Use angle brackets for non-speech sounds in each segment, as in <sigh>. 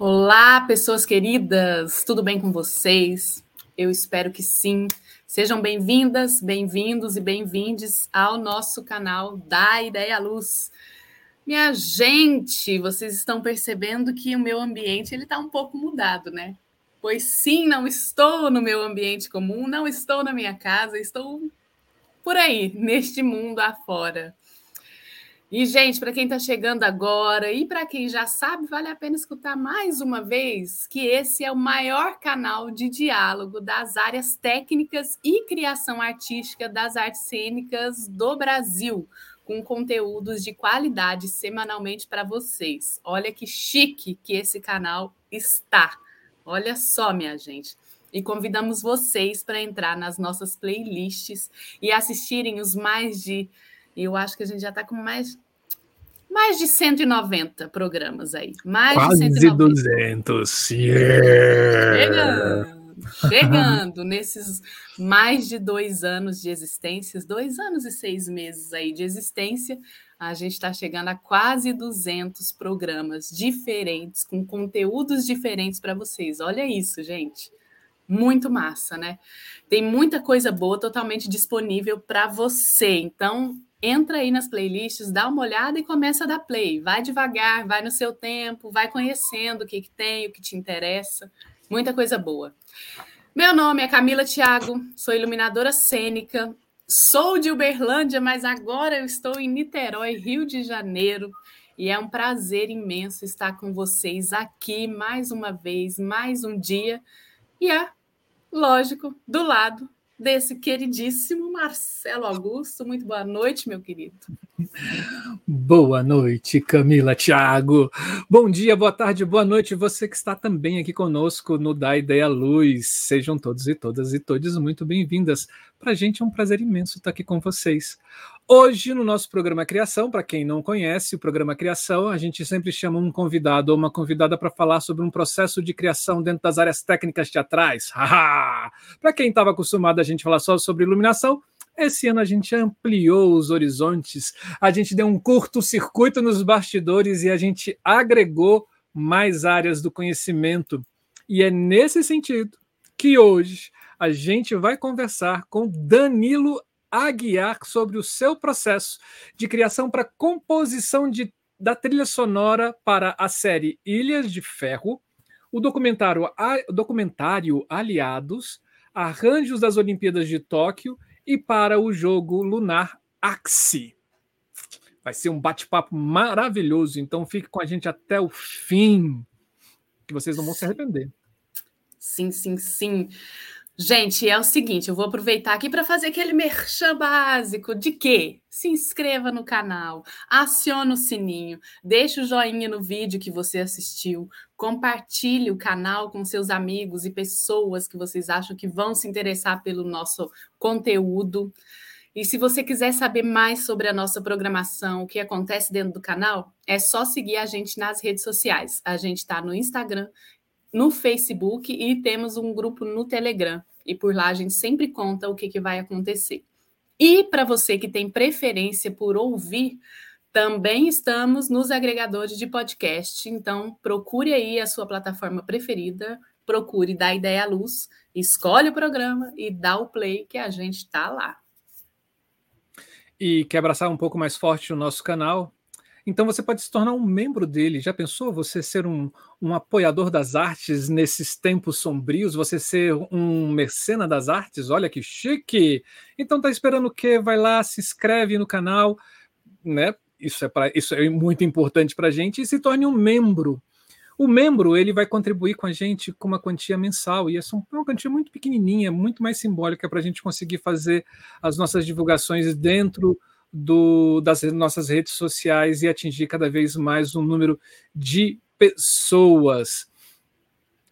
Olá, pessoas queridas, tudo bem com vocês? Eu espero que sim. Sejam bem-vindas, bem-vindos e bem-vindes ao nosso canal da Ideia Luz. Minha gente, vocês estão percebendo que o meu ambiente ele está um pouco mudado, né? Pois sim, não estou no meu ambiente comum, não estou na minha casa, estou por aí, neste mundo afora. E, gente, para quem está chegando agora e para quem já sabe, vale a pena escutar mais uma vez que esse é o maior canal de diálogo das áreas técnicas e criação artística das artes cênicas do Brasil, com conteúdos de qualidade semanalmente para vocês. Olha que chique que esse canal está. Olha só, minha gente. E convidamos vocês para entrar nas nossas playlists e assistirem os mais de eu acho que a gente já está com mais, mais de 190 programas aí. Mais Quase de 190. 200. Yeah! Chegando, chegando <laughs> nesses mais de dois anos de existência, dois anos e seis meses aí de existência, a gente está chegando a quase 200 programas diferentes, com conteúdos diferentes para vocês. Olha isso, gente. Muito massa, né? Tem muita coisa boa totalmente disponível para você. Então, entra aí nas playlists, dá uma olhada e começa a dar play. Vai devagar, vai no seu tempo, vai conhecendo o que, que tem, o que te interessa. Muita coisa boa. Meu nome é Camila Thiago, sou iluminadora cênica, sou de Uberlândia, mas agora eu estou em Niterói, Rio de Janeiro. E é um prazer imenso estar com vocês aqui mais uma vez, mais um dia. E é, lógico, do lado desse queridíssimo Marcelo Augusto. Muito boa noite, meu querido. Boa noite, Camila Thiago. Bom dia, boa tarde, boa noite. Você que está também aqui conosco no Da Ideia Luz. Sejam todos e todas e todos muito bem-vindas. Para a gente é um prazer imenso estar aqui com vocês. Hoje, no nosso programa Criação, para quem não conhece o programa Criação, a gente sempre chama um convidado ou uma convidada para falar sobre um processo de criação dentro das áreas técnicas teatrais. <laughs> para quem estava acostumado a gente falar só sobre iluminação, esse ano a gente ampliou os horizontes, a gente deu um curto-circuito nos bastidores e a gente agregou mais áreas do conhecimento. E é nesse sentido que hoje a gente vai conversar com Danilo a guiar sobre o seu processo de criação para composição de, da trilha sonora para a série Ilhas de Ferro, o documentário, o documentário Aliados, Arranjos das Olimpíadas de Tóquio e para o jogo Lunar Axie. Vai ser um bate-papo maravilhoso, então fique com a gente até o fim, que vocês não vão se arrepender. Sim, sim, sim. Gente, é o seguinte, eu vou aproveitar aqui para fazer aquele merchan básico de que se inscreva no canal, acione o sininho, deixe o joinha no vídeo que você assistiu, compartilhe o canal com seus amigos e pessoas que vocês acham que vão se interessar pelo nosso conteúdo. E se você quiser saber mais sobre a nossa programação, o que acontece dentro do canal, é só seguir a gente nas redes sociais. A gente está no Instagram no Facebook e temos um grupo no Telegram. E por lá a gente sempre conta o que, que vai acontecer. E para você que tem preferência por ouvir, também estamos nos agregadores de podcast. Então, procure aí a sua plataforma preferida, procure dar ideia à luz, escolhe o programa e dá o play que a gente está lá. E quer abraçar um pouco mais forte o nosso canal? Então você pode se tornar um membro dele. Já pensou você ser um, um apoiador das artes nesses tempos sombrios? Você ser um mercena das artes? Olha que chique! Então tá esperando o quê? Vai lá, se inscreve no canal, né? Isso é, pra, isso é muito importante para a gente e se torne um membro. O membro ele vai contribuir com a gente com uma quantia mensal e é uma quantia muito pequenininha, muito mais simbólica para a gente conseguir fazer as nossas divulgações dentro do, das nossas redes sociais e atingir cada vez mais um número de pessoas.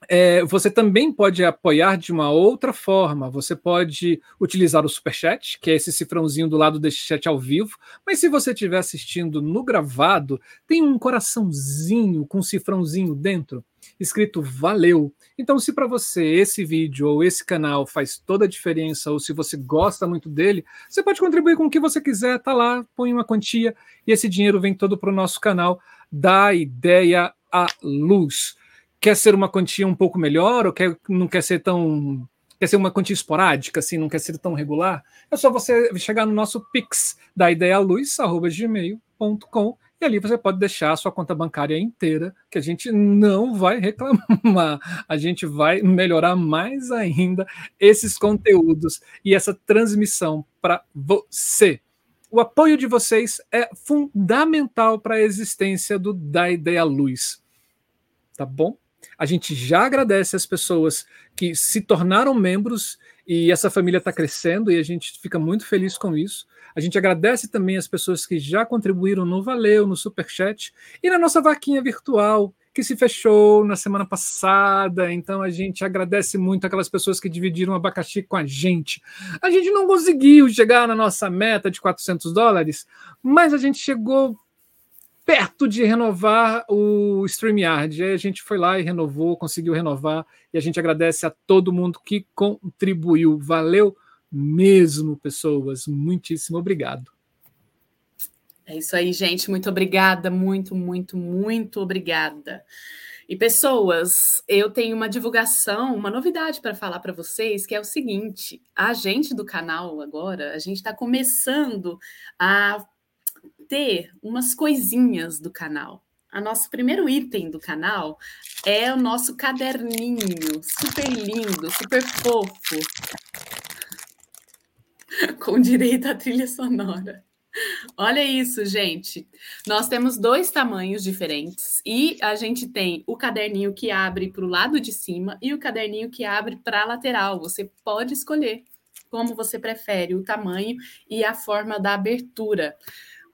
É, você também pode apoiar de uma outra forma. Você pode utilizar o Superchat, que é esse cifrãozinho do lado desse chat ao vivo. Mas se você estiver assistindo no gravado, tem um coraçãozinho com um cifrãozinho dentro, escrito Valeu. Então, se para você esse vídeo ou esse canal faz toda a diferença, ou se você gosta muito dele, você pode contribuir com o que você quiser, tá lá, põe uma quantia e esse dinheiro vem todo para o nosso canal da Ideia à Luz. Quer ser uma quantia um pouco melhor ou quer, não quer ser tão quer ser uma quantia esporádica, assim, não quer ser tão regular, é só você chegar no nosso pix da ideialuz@gmail.com e ali você pode deixar a sua conta bancária inteira, que a gente não vai reclamar. A gente vai melhorar mais ainda esses conteúdos e essa transmissão para você. O apoio de vocês é fundamental para a existência do Da Ideia Luz. Tá bom? A gente já agradece as pessoas que se tornaram membros e essa família está crescendo e a gente fica muito feliz com isso. A gente agradece também as pessoas que já contribuíram no Valeu, no Superchat e na nossa vaquinha virtual, que se fechou na semana passada. Então a gente agradece muito aquelas pessoas que dividiram o abacaxi com a gente. A gente não conseguiu chegar na nossa meta de 400 dólares, mas a gente chegou perto de renovar o StreamYard. Aí a gente foi lá e renovou, conseguiu renovar, e a gente agradece a todo mundo que contribuiu. Valeu mesmo, pessoas. Muitíssimo obrigado. É isso aí, gente. Muito obrigada, muito, muito, muito obrigada. E pessoas, eu tenho uma divulgação, uma novidade para falar para vocês, que é o seguinte: a gente do canal agora, a gente está começando a ter umas coisinhas do canal. A nosso primeiro item do canal é o nosso caderninho, super lindo, super fofo, <laughs> com direito à trilha sonora. Olha isso, gente. Nós temos dois tamanhos diferentes e a gente tem o caderninho que abre para o lado de cima e o caderninho que abre para a lateral. Você pode escolher como você prefere o tamanho e a forma da abertura.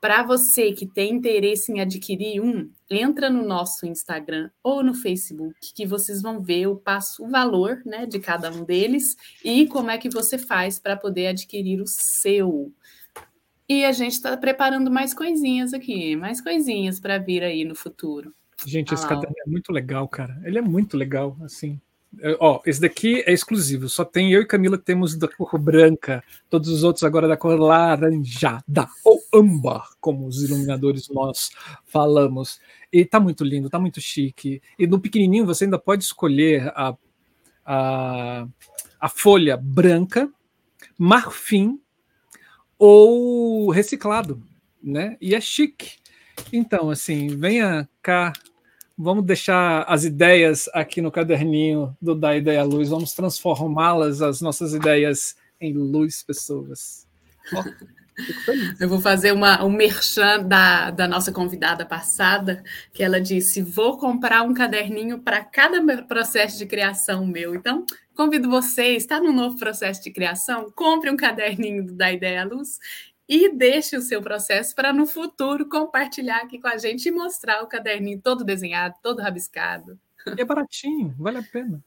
Para você que tem interesse em adquirir um, entra no nosso Instagram ou no Facebook, que vocês vão ver o passo, o valor né, de cada um deles e como é que você faz para poder adquirir o seu. E a gente está preparando mais coisinhas aqui, mais coisinhas para vir aí no futuro. Gente, esse caderno é muito legal, cara. Ele é muito legal, assim. É, ó, esse daqui é exclusivo, só tem eu e Camila que temos da cor branca, todos os outros agora da cor laranjada, ou âmbar, como os iluminadores nós falamos. E tá muito lindo, tá muito chique. E no pequenininho você ainda pode escolher a, a, a folha branca, marfim ou reciclado, né? E é chique. Então, assim, venha cá, vamos deixar as ideias aqui no caderninho do Da Ideia Luz, vamos transformá-las, as nossas ideias, em luz, pessoas. Oh, Eu vou fazer uma, um merchan da, da nossa convidada passada, que ela disse: vou comprar um caderninho para cada processo de criação meu. Então, Convido você, está no novo processo de criação? Compre um caderninho da Ideia Luz e deixe o seu processo para no futuro compartilhar aqui com a gente e mostrar o caderninho todo desenhado, todo rabiscado. É baratinho, vale a pena.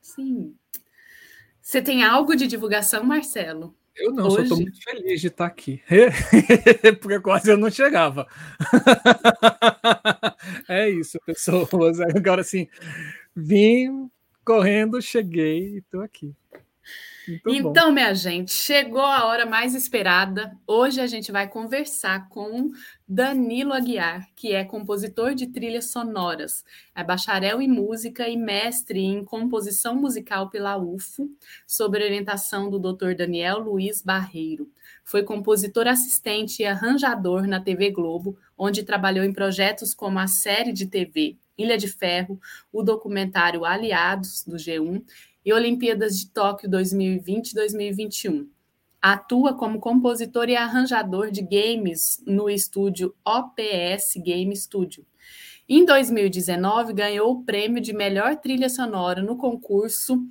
Sim. Você tem algo de divulgação, Marcelo? Eu não, Hoje... só estou muito feliz de estar aqui. <laughs> Porque quase eu não chegava. <laughs> é isso, pessoas. Agora sim, vim correndo, cheguei e estou aqui. Muito então, bom. minha gente, chegou a hora mais esperada. Hoje a gente vai conversar com Danilo Aguiar, que é compositor de trilhas sonoras, é bacharel em música e mestre em composição musical pela UFO, sob orientação do Dr. Daniel Luiz Barreiro. Foi compositor assistente e arranjador na TV Globo, onde trabalhou em projetos como a série de TV Ilha de Ferro, o documentário Aliados, do G1, e Olimpíadas de Tóquio 2020 e 2021. Atua como compositor e arranjador de games no estúdio OPS Game Studio. Em 2019, ganhou o prêmio de melhor trilha sonora no concurso.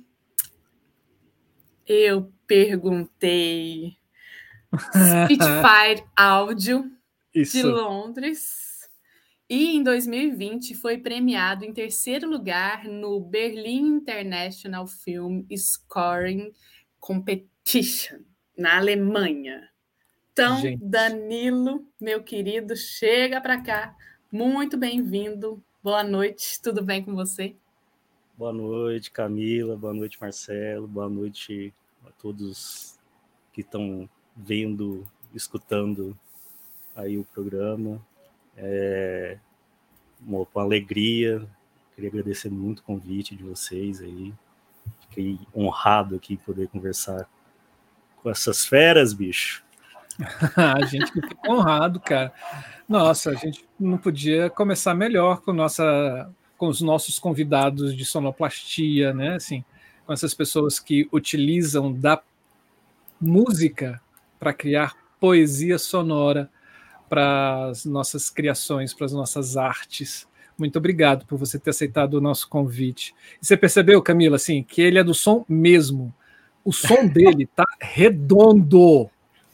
Eu perguntei. Spitfire Audio <laughs> de Londres e em 2020 foi premiado em terceiro lugar no Berlin International Film Scoring Competition, na Alemanha. Então, Gente. Danilo, meu querido, chega para cá. Muito bem-vindo. Boa noite, tudo bem com você? Boa noite, Camila. Boa noite, Marcelo. Boa noite a todos que estão vendo, escutando aí o programa. É uma, uma alegria queria agradecer muito o convite de vocês aí. Fiquei honrado aqui poder conversar com essas feras, bicho. <laughs> a gente fica honrado, cara. Nossa, a gente não podia começar melhor com, nossa, com os nossos convidados de sonoplastia, né? Assim, com essas pessoas que utilizam da música para criar poesia sonora para as nossas criações, para as nossas artes. Muito obrigado por você ter aceitado o nosso convite. E você percebeu, Camila, assim, que ele é do som mesmo. O som dele tá redondo.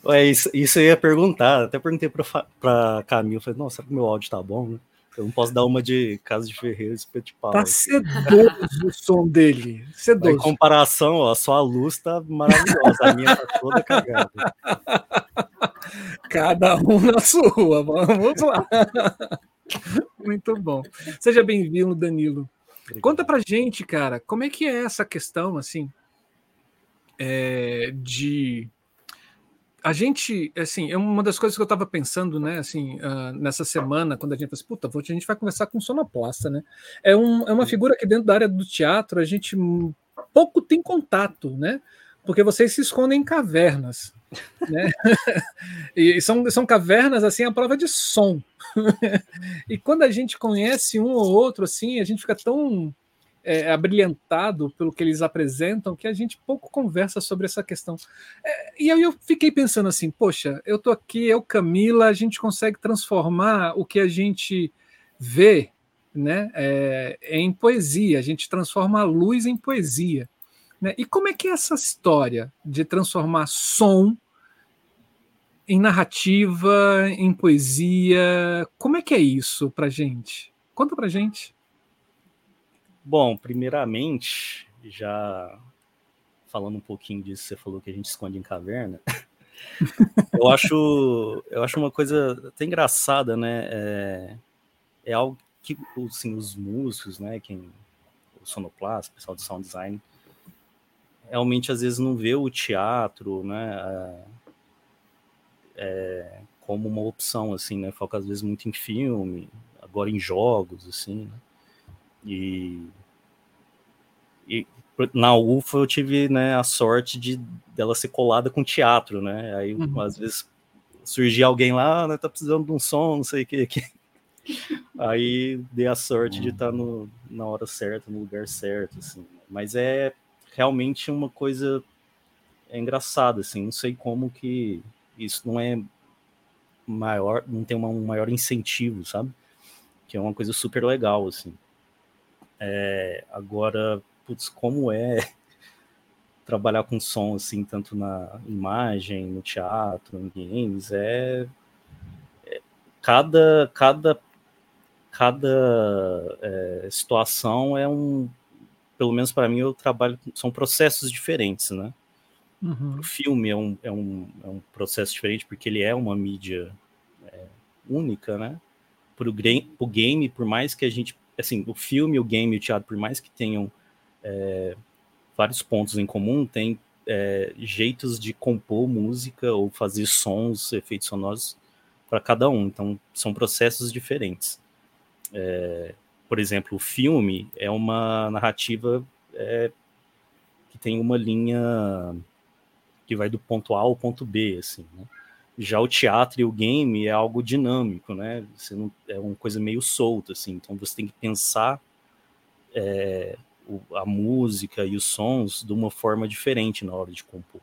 É, isso, isso eu ia perguntar. Até perguntei para Camila, falei, nossa, será que meu áudio tá bom, né? Eu não posso dar uma de Casa de Ferreira e pau. Tá sedoso o som dele. Sedoso. Em comparação, ó, só a luz tá maravilhosa. A minha tá toda cagada. Cada um na sua. Vamos lá. Muito bom. Seja bem-vindo, Danilo. Obrigado. Conta pra gente, cara, como é que é essa questão, assim, é, de a gente, assim, é uma das coisas que eu estava pensando, né, assim, uh, nessa semana, quando a gente assim, puta, a gente vai conversar com o sonoplasta, né? É, um, é uma figura que dentro da área do teatro a gente pouco tem contato, né? Porque vocês se escondem em cavernas, né? <laughs> e são, são cavernas, assim, à prova de som. <laughs> e quando a gente conhece um ou outro, assim, a gente fica tão é, abrilhantado pelo que eles apresentam que a gente pouco conversa sobre essa questão. É, e aí eu fiquei pensando assim, poxa, eu tô aqui, eu Camila, a gente consegue transformar o que a gente vê, né, é, em poesia. A gente transforma a luz em poesia. Né? E como é que é essa história de transformar som em narrativa, em poesia? Como é que é isso para gente? Conta para gente. Bom, primeiramente, já falando um pouquinho disso, você falou que a gente esconde em caverna. <laughs> eu acho, eu acho uma coisa até engraçada, né? É, é algo que assim, os músicos, né? Quem, o sonoplasta, o pessoal de sound design, realmente às vezes não vê o teatro, né? É, é, como uma opção, assim, né? Foca às vezes muito em filme, agora em jogos, assim, né? E, e na UFA eu tive né, a sorte de dela ser colada com teatro, né? Aí uhum. às vezes surgia alguém lá, ah, né, tá precisando de um som, não sei o que. que. <laughs> Aí dei a sorte uhum. de estar no, na hora certa, no lugar certo, assim. Mas é realmente uma coisa é engraçada, assim. Não sei como que isso não é maior, não tem uma, um maior incentivo, sabe? Que é uma coisa super legal, assim. É, agora, putz, como é <laughs> trabalhar com som, assim, tanto na imagem, no teatro, em games, é, é cada, cada, cada é, situação é um, pelo menos para mim, eu trabalho, são processos diferentes, né? Uhum. O filme é um, é, um, é um processo diferente porque ele é uma mídia é, única, né? Para o game, por mais que a gente assim, o filme, o game e o teatro, por mais que tenham é, vários pontos em comum, tem é, jeitos de compor música ou fazer sons, efeitos sonoros para cada um. Então, são processos diferentes. É, por exemplo, o filme é uma narrativa é, que tem uma linha que vai do ponto A ao ponto B, assim, né? Já o teatro e o game é algo dinâmico, né? Você não, é uma coisa meio solta, assim. Então você tem que pensar é, o, a música e os sons de uma forma diferente na hora de compor.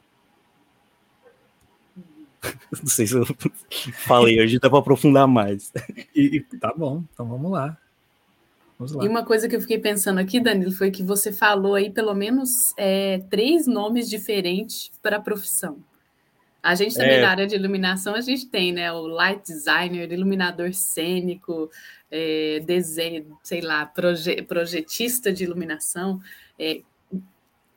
<laughs> Não sei se eu falei, hoje dá para aprofundar mais. E, e, tá bom, então vamos lá. vamos lá. E uma coisa que eu fiquei pensando aqui, Danilo, foi que você falou aí pelo menos é, três nomes diferentes para a profissão. A gente também é... na área de iluminação, a gente tem, né? O light designer, iluminador cênico, é, desenho, sei lá, proje projetista de iluminação. É,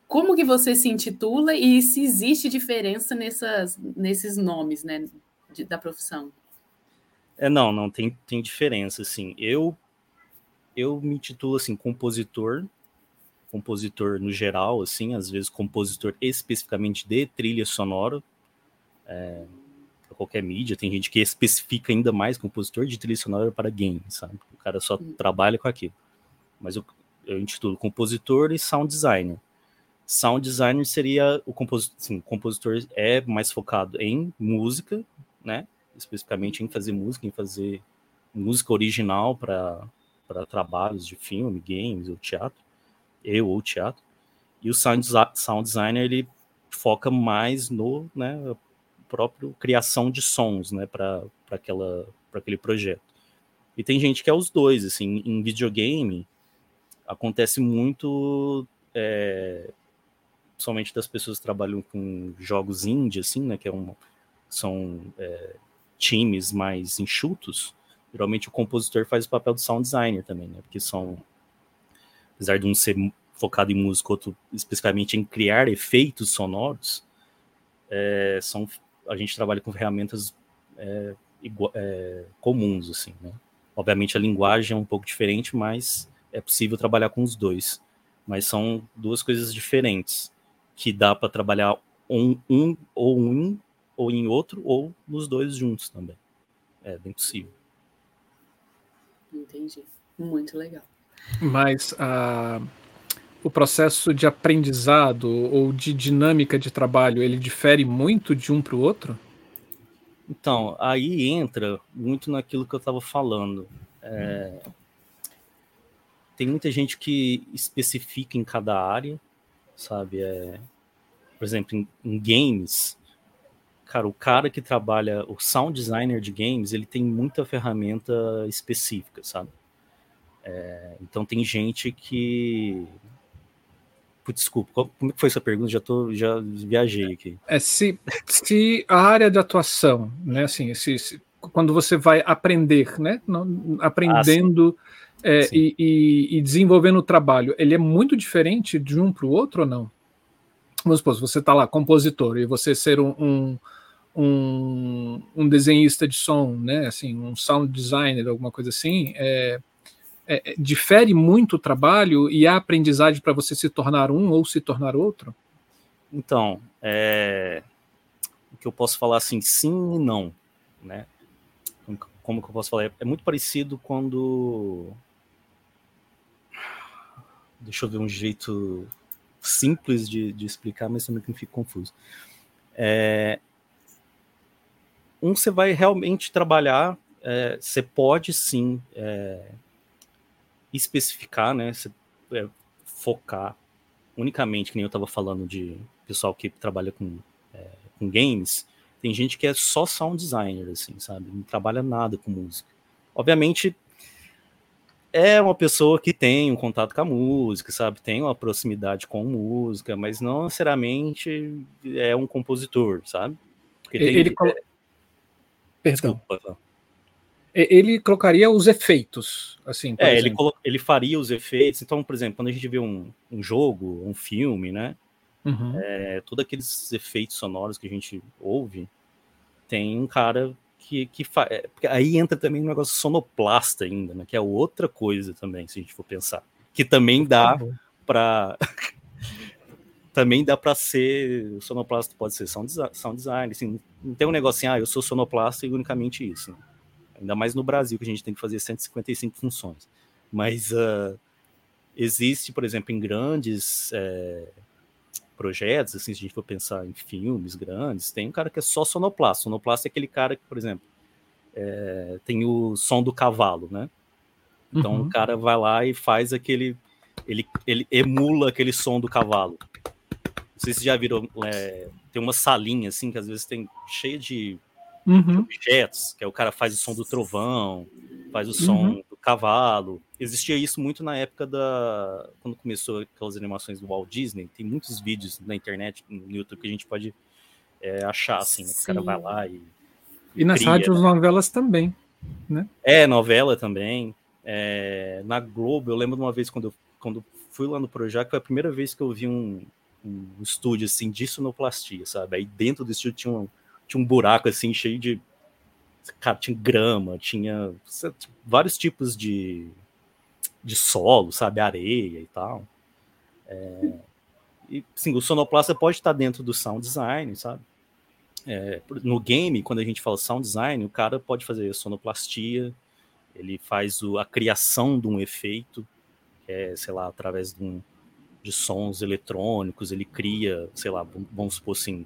como que você se intitula e se existe diferença nessas, nesses nomes, né, de, da profissão? É, não, não, tem, tem diferença, assim. Eu, eu me intitulo, assim, compositor, compositor no geral, assim, às vezes compositor especificamente de trilha sonora, é, para qualquer mídia. Tem gente que especifica ainda mais compositor de trilha sonora para games, sabe? O cara só hum. trabalha com aquilo. mas eu, eu intitulo compositor e sound designer. Sound designer seria o compositor, sim, o compositor é mais focado em música, né? Especificamente em fazer música, em fazer música original para trabalhos de filme, games ou teatro, eu ou teatro. E o sound, sound designer ele foca mais no, né, próprio criação de sons, né, para aquela para aquele projeto. E tem gente que é os dois, assim, em videogame acontece muito é, somente das pessoas que trabalham com jogos indie, assim, né, que é um, são é, times mais enxutos, geralmente o compositor faz o papel do sound designer também, né, porque são, apesar de um ser focado em música, outro especificamente em criar efeitos sonoros, é, são, a gente trabalha com ferramentas é, é, comuns, assim, né. Obviamente a linguagem é um pouco diferente, mas é possível trabalhar com os dois. Mas são duas coisas diferentes que dá para trabalhar um, um ou um ou em outro ou nos dois juntos também. É bem possível. Entendi. Muito legal. Mas uh, o processo de aprendizado ou de dinâmica de trabalho, ele difere muito de um para o outro? Então, aí entra muito naquilo que eu estava falando. É, tem muita gente que especifica em cada área, sabe? É, por exemplo, em, em, games, cara, o cara que trabalha, o sound designer de games, ele tem muita ferramenta específica, sabe? É, então tem gente que Desculpa, como é foi essa pergunta? Já tô, já viajei aqui. É se, se a área de atuação, né, assim, se, se quando você vai aprender, né, aprendendo ah, é, e, e, e, desenvolvendo o trabalho, ele é muito diferente de um para o outro ou não? Vamos supor, você está lá, compositor, e você ser um, um, um, um, desenhista de som, né, assim, um sound designer, alguma coisa assim, é, é, é difere muito o trabalho e a aprendizagem para você se tornar um ou se tornar outro? Então, é, o que eu posso falar assim, sim e não, né? Como que eu posso falar? É, muito parecido quando deixa eu ver um jeito simples de, de explicar, mas também que não fique confuso. É, um, você vai realmente trabalhar, é, você pode sim é, especificar, né, você, é, focar unicamente, que nem eu estava falando de pessoal que trabalha com, é, com games, tem gente que é só sound designer, assim, sabe? Não trabalha nada com música. Obviamente, é uma pessoa que tem um contato com a música, sabe? Tem uma proximidade com música, mas não necessariamente é um compositor, sabe? Porque tem... Ele colo... Perdão. Ele colocaria os efeitos, assim. é, ele, colo... ele faria os efeitos. Então, por exemplo, quando a gente vê um, um jogo, um filme, né? Uhum. É, todos aqueles efeitos sonoros que a gente ouve, tem um cara que, que fa... É, aí entra também um negócio sonoplasta ainda, né? Que é outra coisa também, se a gente for pensar. Que também dá para <laughs> também dá para ser o sonoplasta pode ser sound, sound design, assim, não tem um negócio assim, ah, eu sou sonoplasta e unicamente isso. Né? Ainda mais no Brasil que a gente tem que fazer 155 funções. Mas uh, existe, por exemplo, em grandes é, projetos, assim, se a gente for pensar em filmes grandes, tem um cara que é só sonoplasta. Sonoplasta é aquele cara que, por exemplo, é, tem o som do cavalo, né? Então uhum. o cara vai lá e faz aquele. Ele, ele emula aquele som do cavalo. Não sei se já viram. É, tem uma salinha assim que às vezes tem cheia de uhum. objetos, que aí o cara faz o som do trovão, faz o som uhum. do cavalo. Existia isso muito na época da. Quando começou aquelas animações do Walt Disney. Tem muitos vídeos na internet, no YouTube, que a gente pode é, achar, assim, né? O cara vai lá e. E, nas cria, rádios né? novelas também, né? É, novela também. É, na Globo, eu lembro de uma vez quando eu quando fui lá no Projac, foi a primeira vez que eu vi um, um estúdio assim de sonoplastia, sabe? Aí dentro do estúdio tinha um, tinha um buraco assim cheio de cara, tinha grama, tinha vários tipos de, de solo, sabe, areia e tal. É, e sim, o sonoplasta pode estar dentro do sound design, sabe? É, no game, quando a gente fala sound design, o cara pode fazer sonoplastia, ele faz o, a criação de um efeito, é, sei lá, através de, um, de sons eletrônicos, ele cria, sei lá, vamos supor assim,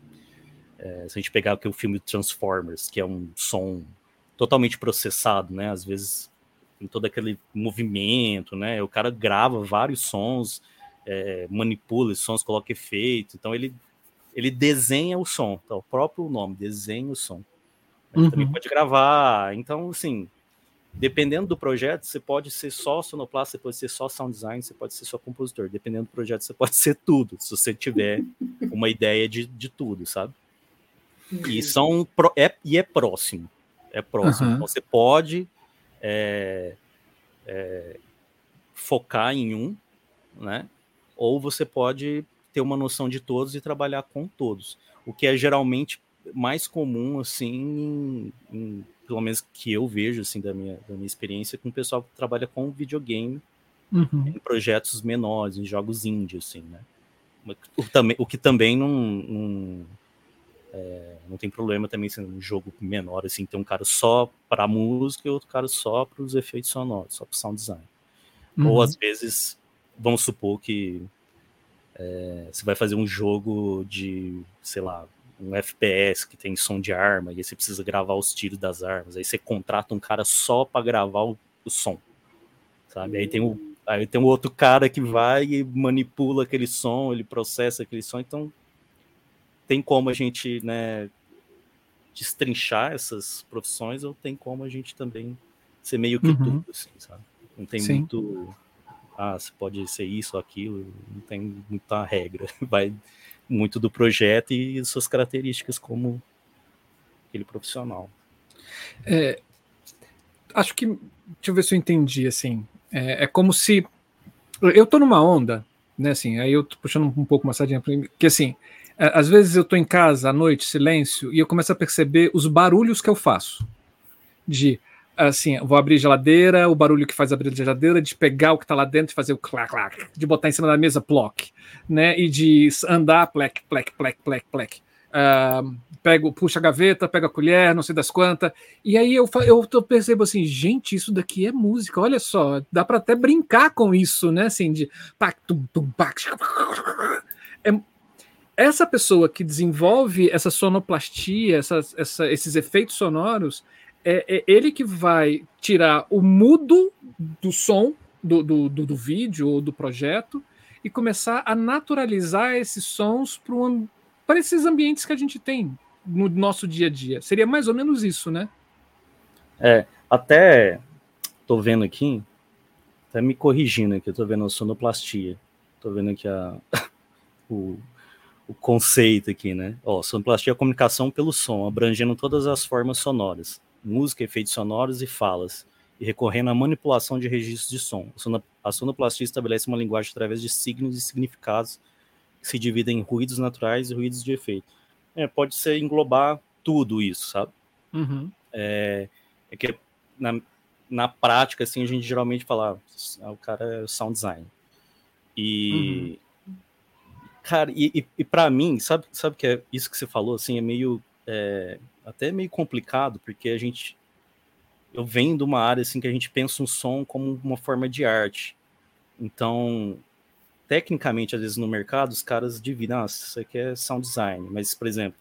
é, se a gente pegar aqui o filme Transformers, que é um som totalmente processado, né? Às vezes tem todo aquele movimento, né? O cara grava vários sons, é, manipula esses sons, coloca efeito. Então ele, ele desenha o som, tá? o próprio nome, desenha o som. Uhum. Também pode gravar. Então, assim, dependendo do projeto, você pode ser só sonoplasta, você pode ser só sound design, você pode ser só compositor. Dependendo do projeto, você pode ser tudo, se você tiver uma ideia de, de tudo, sabe? E são é, e é próximo. É próximo. Uhum. Você pode é, é, focar em um, né? Ou você pode ter uma noção de todos e trabalhar com todos. O que é geralmente mais comum, assim, em, em, pelo menos que eu vejo, assim, da minha, da minha experiência, com o pessoal que trabalha com videogame uhum. em projetos menores, em jogos indie, assim, né? O, o que também não, não é, não tem problema também sendo um jogo menor, assim, ter um cara só para música e outro cara só para os efeitos sonoros, só para sound design. Uhum. Ou às vezes, vamos supor que é, você vai fazer um jogo de, sei lá, um FPS que tem som de arma e aí você precisa gravar os tiros das armas. Aí você contrata um cara só para gravar o, o, som, sabe? Aí tem o aí tem um outro cara que vai e manipula aquele som, ele processa aquele som. Então tem como a gente, né, destrinchar essas profissões ou tem como a gente também ser meio que uhum. tudo, assim, sabe? Não tem Sim. muito. Ah, você pode ser isso ou aquilo, não tem muita regra. <laughs> Vai muito do projeto e suas características como aquele profissional. É, acho que. Deixa eu ver se eu entendi, assim. É, é como se. Eu tô numa onda, né, assim, aí eu tô puxando um pouco uma sardinha para mim, que assim, às vezes eu estou em casa à noite, silêncio, e eu começo a perceber os barulhos que eu faço. De, assim, vou abrir geladeira, o barulho que faz abrir a geladeira, de pegar o que está lá dentro e fazer o clac, clac, de botar em cima da mesa, ploc, né? E de andar, plec, plec, plec, plec, plec. Uh, pego, puxa a gaveta, pego a colher, não sei das quantas. E aí eu, eu, eu percebo assim, gente, isso daqui é música, olha só, dá para até brincar com isso, né? Assim, de. <laughs> É, essa pessoa que desenvolve essa sonoplastia, essa, esses efeitos sonoros, é, é, ele que vai tirar o mudo do som do, do, do, do vídeo ou do projeto e começar a naturalizar esses sons para esses ambientes que a gente tem no nosso dia a dia. Seria mais ou menos isso, né? É, até tô vendo aqui, até me corrigindo aqui, eu tô vendo a sonoplastia. Tô vendo aqui a, <laughs> o, o conceito aqui, né? Ó, sonoplastia é a comunicação pelo som, abrangendo todas as formas sonoras, música, efeitos sonoros e falas, e recorrendo à manipulação de registros de som. A sonoplastia estabelece uma linguagem através de signos e significados que se dividem em ruídos naturais e ruídos de efeito. É, pode ser englobar tudo isso, sabe? Uhum. É, é, que na, na prática, assim, a gente geralmente fala, ah, o cara é sound design. E, uhum Cara, e, e, e para mim, sabe, sabe que é isso que você falou, assim, é meio, é, até meio complicado, porque a gente, eu venho de uma área, assim, que a gente pensa um som como uma forma de arte. Então, tecnicamente, às vezes no mercado, os caras dividem, ah, isso aqui é sound design, mas, por exemplo,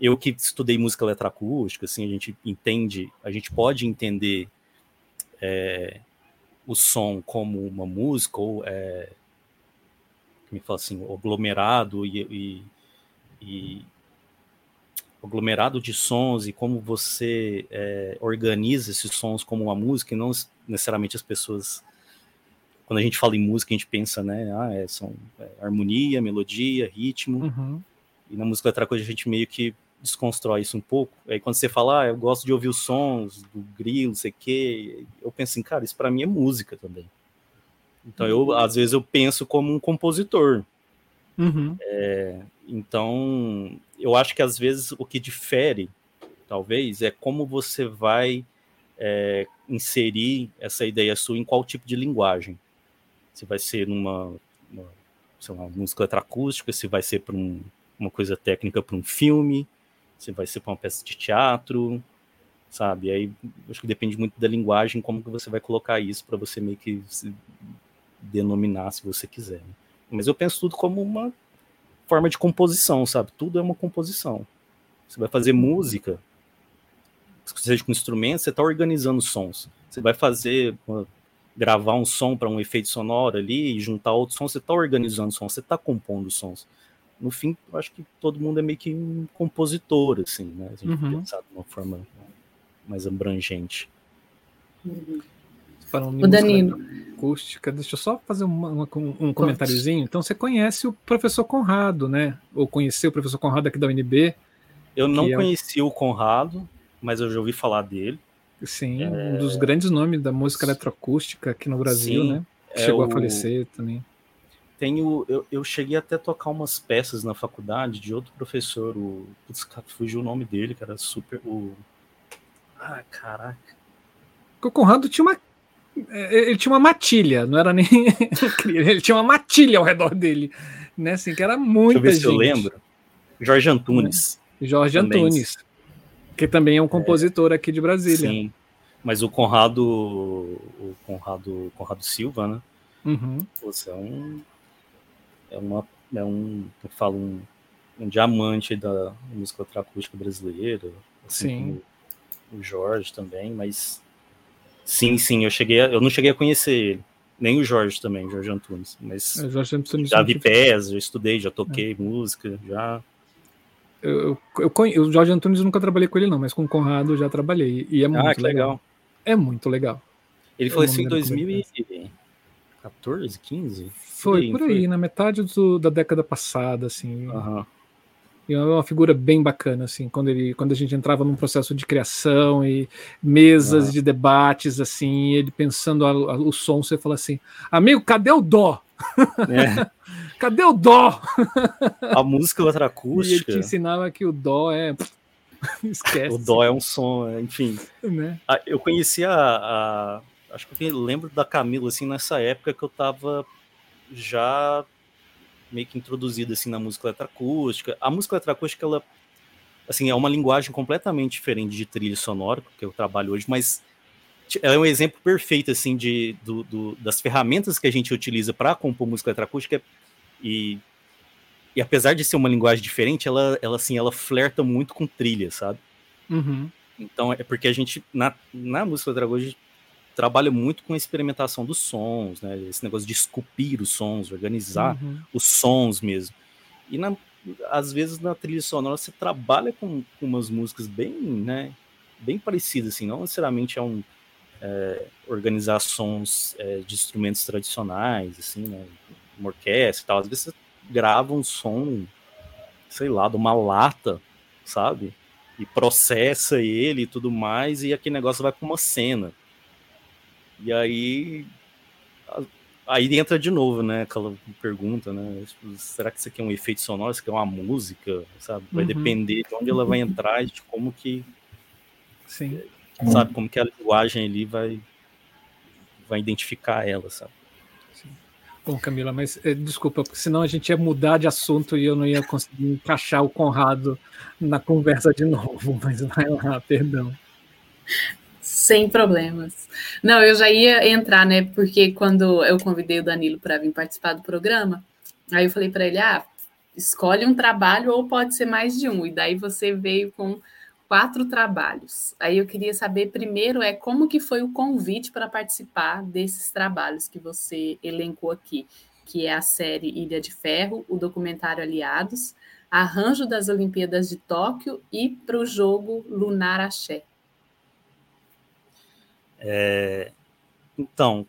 eu que estudei música eletroacústica, assim, a gente entende, a gente pode entender é, o som como uma música, ou é, me fala assim, aglomerado e, e, e, aglomerado de sons e como você é, organiza esses sons como uma música e não necessariamente as pessoas quando a gente fala em música a gente pensa né ah, é, são é, harmonia melodia ritmo. Uhum. e na música outra coisa a gente meio que desconstrói isso um pouco. Aí quando você fala ah, eu gosto de ouvir os sons do grilo sei que eu penso assim cara isso para mim é música também então, eu, às vezes, eu penso como um compositor. Uhum. É, então, eu acho que às vezes o que difere, talvez, é como você vai é, inserir essa ideia sua em qual tipo de linguagem. Se vai ser numa, uma, sei lá, música eletroacústica, se vai ser para um, uma coisa técnica para um filme, se vai ser para uma peça de teatro, sabe? Aí acho que depende muito da linguagem, como que você vai colocar isso para você meio que denominar se você quiser. Né? Mas eu penso tudo como uma forma de composição, sabe? Tudo é uma composição. Você vai fazer música, seja com instrumento, você está organizando sons. Você vai fazer, gravar um som para um efeito sonoro ali e juntar outros sons, você está organizando sons, você está compondo sons. No fim, eu acho que todo mundo é meio que um compositor, assim, né? A gente uhum. pensar de uma forma mais abrangente. Uhum. Falando o Danilo. Acústica, deixa eu só fazer uma, uma, um comentáriozinho. Então, você conhece o professor Conrado, né? Ou conheceu o professor Conrado aqui da UNB? Eu não conheci é... o Conrado, mas eu já ouvi falar dele. Sim, é... um dos grandes nomes da música eletroacústica aqui no Brasil, Sim, né? É chegou o... a falecer também. Tenho, eu, eu cheguei até a tocar umas peças na faculdade de outro professor, o. Putz, fugiu o nome dele, cara, super. O. Ah, caraca. O Conrado tinha uma ele tinha uma matilha, não era nem. <laughs> ele tinha uma matilha ao redor dele, né? Assim, que era muita Deixa eu ver gente. se eu lembro. Jorge Antunes. Jorge também. Antunes, que também é um compositor é, aqui de Brasília. Sim, mas o Conrado, o Conrado, Conrado Silva, né? Uhum. Você é um, é uma, é um, eu falo um, um diamante da música acústica brasileira. Assim Sim. o Jorge também, mas sim, sim, eu cheguei, a, eu não cheguei a conhecer ele. Nem o Jorge também, Jorge Antunes. Mas é, Jorge Antunes já vi pés, já estudei, já toquei é. música, já eu, eu, eu, o Jorge Antunes eu nunca trabalhei com ele, não, mas com o Conrado eu já trabalhei. E é ah, muito ah, legal. legal. É muito legal. Ele foi assim em 2014, 15? Foi, por aí, na metade do, da década passada, assim. Uhum. E é uma figura bem bacana, assim, quando, ele, quando a gente entrava num processo de criação e mesas uhum. de debates, assim, ele pensando a, a, o som, você fala assim, amigo, cadê o dó? É. <laughs> Cadê o dó? A música eletroacústica. <laughs> E ele te ensinava que o dó é. <laughs> Esquece. O dó é um som, é, enfim. Né? Ah, eu conheci a, a, Acho que eu lembro da Camila, assim, nessa época que eu tava já meio que introduzido assim, na música eletroacústica. A música eletroacústica, ela. Assim, é uma linguagem completamente diferente de trilha sonora, que eu trabalho hoje, mas ela é um exemplo perfeito assim de do, do, das ferramentas que a gente utiliza para compor música eletroacústica e, e apesar de ser uma linguagem diferente, ela, ela assim, ela flerta muito com trilha, sabe? Uhum. Então é porque a gente, na, na música dragão, a gente trabalha muito com a experimentação dos sons, né? Esse negócio de esculpir os sons, organizar uhum. os sons mesmo. E na, às vezes na trilha sonora você trabalha com, com umas músicas bem, né? Bem parecidas, assim, não necessariamente é um é, organizar sons é, de instrumentos tradicionais, assim, né? uma orquestra e tal. Às vezes você grava um som, sei lá, de uma lata, sabe? E processa ele e tudo mais, e aquele negócio vai para uma cena. E aí. Aí entra de novo, né? Aquela pergunta, né? Será que isso aqui é um efeito sonoro? Isso aqui é uma música? Sabe? Vai uhum. depender de onde ela vai entrar e de como que. Sim. Sabe? Como que a linguagem ali vai. Vai identificar ela, sabe? Bom, Camila, mas é, desculpa, porque senão a gente ia mudar de assunto e eu não ia conseguir encaixar o Conrado na conversa de <laughs> novo. Mas vai lá, perdão. Sem problemas. Não, eu já ia entrar, né? Porque quando eu convidei o Danilo para vir participar do programa, aí eu falei para ele: ah, escolhe um trabalho ou pode ser mais de um. E daí você veio com quatro trabalhos. Aí eu queria saber primeiro é como que foi o convite para participar desses trabalhos que você elencou aqui, que é a série Ilha de Ferro, o documentário Aliados, Arranjo das Olimpíadas de Tóquio e para o jogo Lunar Axé. É, então,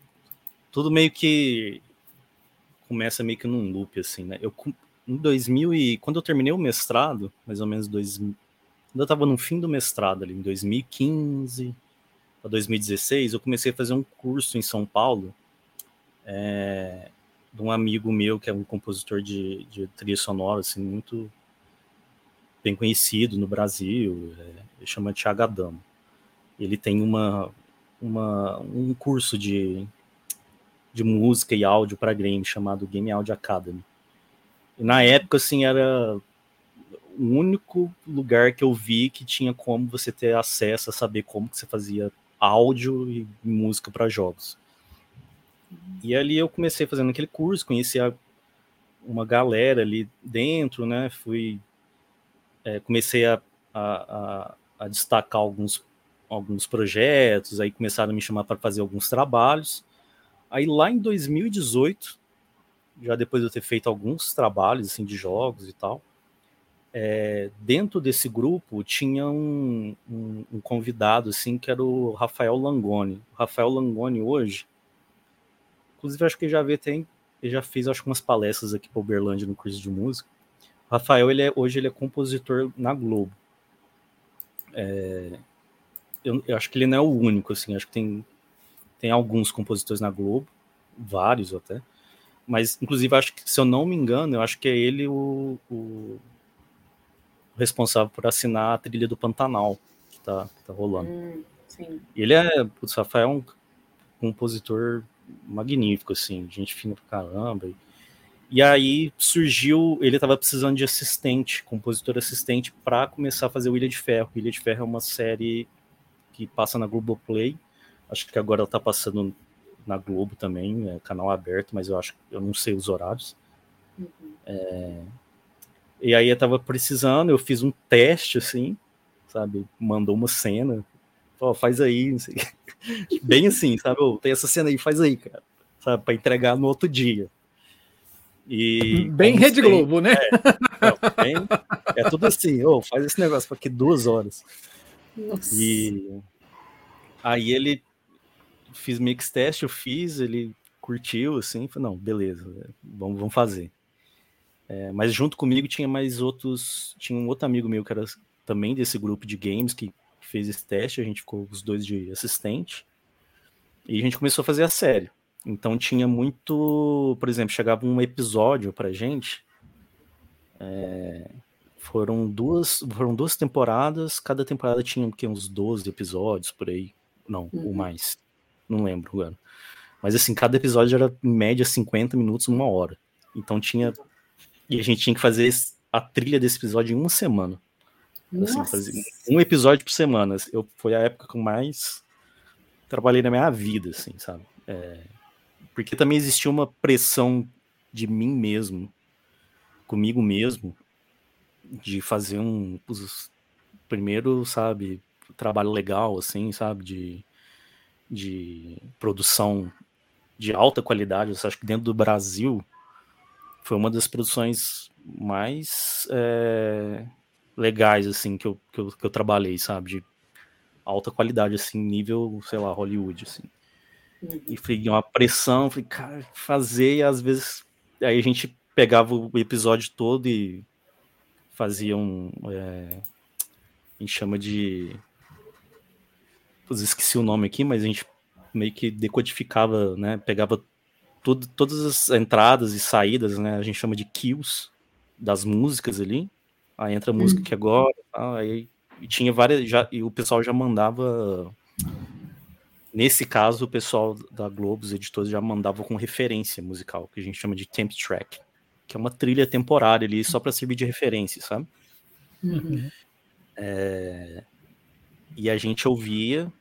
tudo meio que começa meio que num loop assim, né? Eu em 2000 e quando eu terminei o mestrado, mais ou menos dois, quando eu estava no fim do mestrado ali, em 2015 a 2016, eu comecei a fazer um curso em São Paulo é, de um amigo meu que é um compositor de, de trilha sonora, assim, muito bem conhecido no Brasil, é, ele chama Thiago Adamo. Ele tem uma, uma, um curso de, de música e áudio para game chamado Game Audio Academy. E na época, assim, era o único lugar que eu vi que tinha como você ter acesso a saber como que você fazia áudio e música para jogos. E ali eu comecei fazendo aquele curso, conheci a, uma galera ali dentro, né? Fui. É, comecei a, a, a, destacar alguns, alguns projetos, aí começaram a me chamar para fazer alguns trabalhos. Aí lá em 2018, já depois de eu ter feito alguns trabalhos assim, de jogos e tal, é, dentro desse grupo tinha um, um, um, convidado assim que era o Rafael Langoni. O Rafael Langoni hoje, inclusive acho que já vê tem, ele já fez acho umas palestras aqui para Uberlândia no curso de música. O Rafael ele é, hoje ele é compositor na Globo. É, eu, eu, acho que ele não é o único assim, acho que tem tem alguns compositores na Globo, vários até. Mas inclusive acho que se eu não me engano, eu acho que é ele o, o responsável por assinar a trilha do Pantanal que tá, que tá rolando. Hum, ele é, putz, Rafael é um compositor magnífico, assim, gente fina pra caramba. E, e aí surgiu, ele tava precisando de assistente, compositor assistente, para começar a fazer o Ilha de Ferro. Ilha de Ferro é uma série que passa na Globoplay. Acho que agora ela tá passando na Globo também, é canal aberto, mas eu acho eu não sei os horários. Uhum. É, e aí eu tava precisando, eu fiz um teste, assim, sabe? Mandou uma cena. Ó, faz aí, não. <laughs> Bem assim, sabe? Oh, tem essa cena aí, faz aí, cara. Sabe? Pra entregar no outro dia. E, bem Rede Globo, né? É, bem, é tudo assim, oh, faz esse negócio para aqui duas horas. Nossa. E aí ele fiz mix teste, eu fiz, ele curtiu, assim, falou, não, beleza, vamos, vamos fazer. É, mas junto comigo tinha mais outros. Tinha um outro amigo meu que era também desse grupo de games que fez esse teste. A gente ficou os dois de assistente. E a gente começou a fazer a série. Então tinha muito. Por exemplo, chegava um episódio pra gente. É, foram duas foram duas temporadas, cada temporada tinha que, uns 12 episódios por aí. Não, uhum. ou mais. Não lembro agora. Mas assim, cada episódio era em média 50 minutos, uma hora. Então tinha e a gente tinha que fazer a trilha desse episódio em uma semana. Assim, um episódio por semana. Eu, foi a época que eu mais trabalhei na minha vida, assim, sabe? É, porque também existia uma pressão de mim mesmo, comigo mesmo, de fazer um primeiro, sabe, trabalho legal, assim, sabe, de, de produção de alta qualidade. Eu acho que dentro do Brasil foi uma das produções mais é, legais, assim, que eu, que eu, que, eu, trabalhei, sabe? De alta qualidade, assim, nível, sei lá, Hollywood, assim. Uhum. E foi uma pressão, falei, cara, fazer, e às vezes, aí a gente pegava o episódio todo e fazia um, é, a gente chama de, Pô, esqueci o nome aqui, mas a gente meio que decodificava, né, pegava tudo, todas as entradas e saídas, né? A gente chama de kills das músicas ali. Aí entra a música hum. que agora, aí e tinha várias já e o pessoal já mandava nesse caso o pessoal da Globo, os editores já mandavam com referência musical, que a gente chama de temp track, que é uma trilha temporária ali só para servir de referência, sabe? Uhum. É, e a gente ouvia,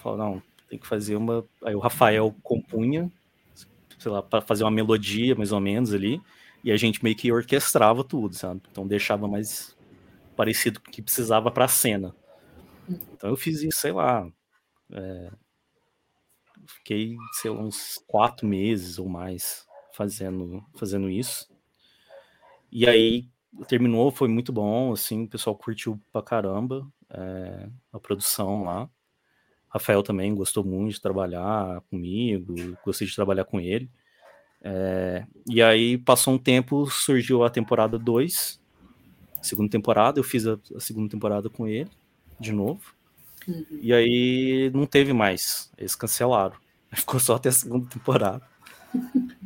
falou, não, tem que fazer uma. Aí o Rafael compunha sei lá, para fazer uma melodia mais ou menos ali, e a gente meio que orquestrava tudo, sabe? Então deixava mais parecido com o que precisava para a cena. Então eu fiz isso, sei lá, é, fiquei, sei lá, uns quatro meses ou mais fazendo, fazendo isso. E aí terminou, foi muito bom, assim, o pessoal curtiu pra caramba é, a produção lá. Rafael também gostou muito de trabalhar comigo, gostei de trabalhar com ele. É, e aí passou um tempo, surgiu a temporada 2, segunda temporada, eu fiz a, a, segunda temporada com ele, de novo. Uhum. E aí não teve mais, eles cancelaram. <laughs> Ficou só até a segunda temporada. <laughs>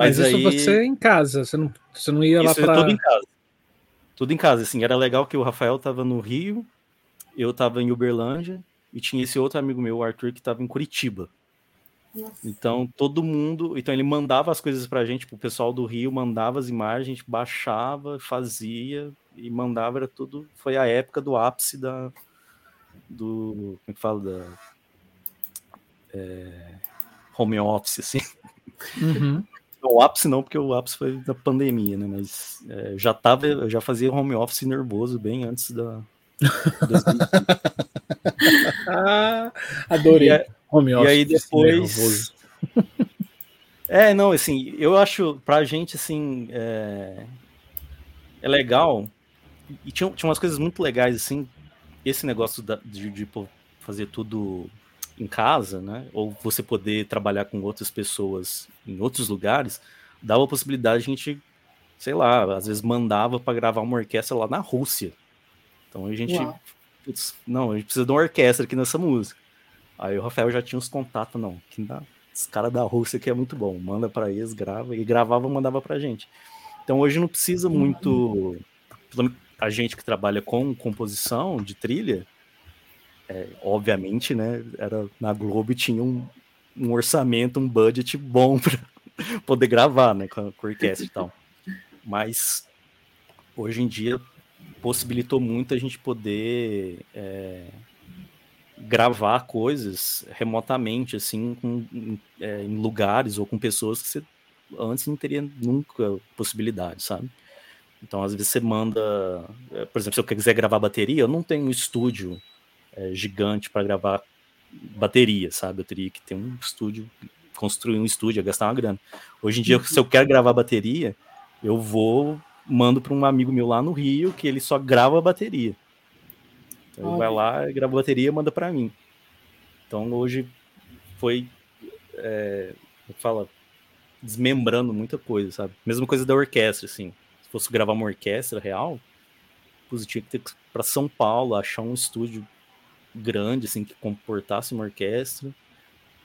Mas, Mas isso aí... você em casa, você não, você não ia isso lá para... tudo em casa. Tudo em casa, assim, era legal que o Rafael tava no Rio, eu tava em Uberlândia, e tinha esse outro amigo meu, o Arthur, que estava em Curitiba. Nossa. Então todo mundo, então ele mandava as coisas pra gente, tipo, o pessoal do Rio mandava as imagens, a gente baixava, fazia e mandava, era tudo, foi a época do ápice da do, como é que fala da é, home office, assim. Uhum. O ápice não, porque o ápice foi da pandemia, né? Mas é, já tava, eu já fazia home office nervoso bem antes da. <laughs> ah, adorei. E, home office. E aí depois. <laughs> é, não, assim, eu acho pra gente, assim, é, é legal. E tinha, tinha umas coisas muito legais, assim. Esse negócio da, de, de fazer tudo em casa, né? Ou você poder trabalhar com outras pessoas em outros lugares, dava a possibilidade de a gente, sei lá, às vezes mandava para gravar uma orquestra lá na Rússia. Então a gente, putz, não, a gente precisa de uma orquestra aqui nessa música. Aí o Rafael já tinha os contatos, não, que dá, os caras da Rússia que é muito bom, manda para eles, grava e gravava, mandava pra gente. Então hoje não precisa muito a gente que trabalha com composição de trilha, é, obviamente, né, era na Globo tinha um, um orçamento, um budget bom <laughs> para poder gravar, né, com a orquestra e tal. Mas hoje em dia possibilitou muito a gente poder é, gravar coisas remotamente, assim, com, em, é, em lugares ou com pessoas que você antes não teria nunca possibilidade, sabe? Então, às vezes você manda, é, por exemplo, se eu quiser gravar bateria, eu não tenho um estúdio é, gigante para gravar bateria, sabe? Eu teria que ter um estúdio, construir um estúdio, gastar uma grana. Hoje em dia, se eu quero gravar bateria, eu vou, mando para um amigo meu lá no Rio, que ele só grava bateria. Então, ele vai lá, grava bateria manda para mim. Então, hoje foi, é, fala, desmembrando muita coisa, sabe? Mesma coisa da orquestra, assim. Se fosse gravar uma orquestra real, eu tinha que ter para São Paulo, achar um estúdio grande, assim, que comportasse uma orquestra.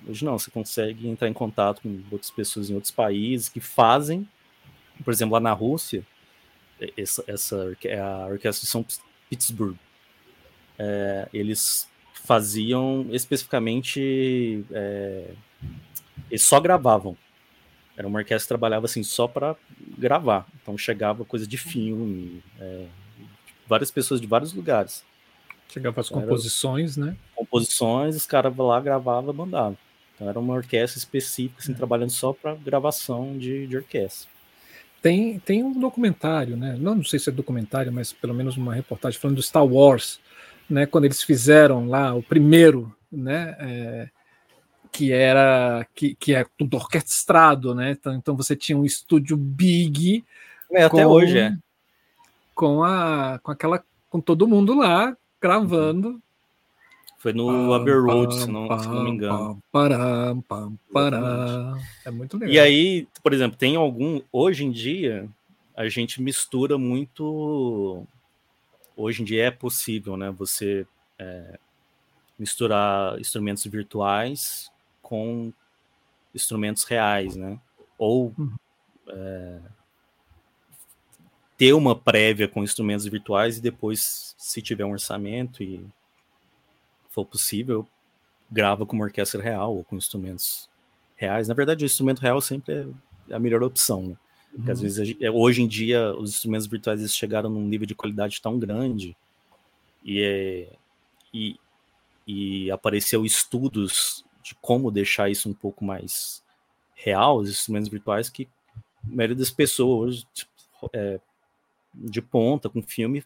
Hoje não, você consegue entrar em contato com outras pessoas em outros países que fazem, por exemplo, lá na Rússia, essa, essa é a Orquestra de São Petersburgo. É, eles faziam especificamente. É, eles só gravavam. Era uma orquestra que trabalhava assim só para gravar. Então chegava coisa de filme, é, várias pessoas de vários lugares. Chegava as composições, né? Composições, os caras lá gravavam e mandavam. Então era uma orquestra específica, assim, é. trabalhando só para gravação de, de orquestra. Tem, tem um documentário, né? Não, não sei se é documentário, mas pelo menos uma reportagem falando do Star Wars, né? Quando eles fizeram lá o primeiro, né? É, que era que, que é tudo orquestrado, né? Então, então você tinha um estúdio big. É, até com, hoje é. Com a com aquela com todo mundo lá gravando. Foi no Abbey Road, se não, se não me engano. Pará, pará, é muito legal. E aí, por exemplo, tem algum. Hoje em dia, a gente mistura muito. Hoje em dia é possível, né? Você é, misturar instrumentos virtuais com instrumentos reais, né? Ou uhum. é, ter uma prévia com instrumentos virtuais e depois, se tiver um orçamento e for possível, grava com uma orquestra real ou com instrumentos reais. Na verdade, o instrumento real sempre é a melhor opção, né? Porque uhum. às vezes, é, hoje em dia, os instrumentos virtuais chegaram num nível de qualidade tão grande e, é, e, e apareceu estudos de como deixar isso um pouco mais real, os instrumentos virtuais, que a maioria das pessoas tipo, é, de ponta com filme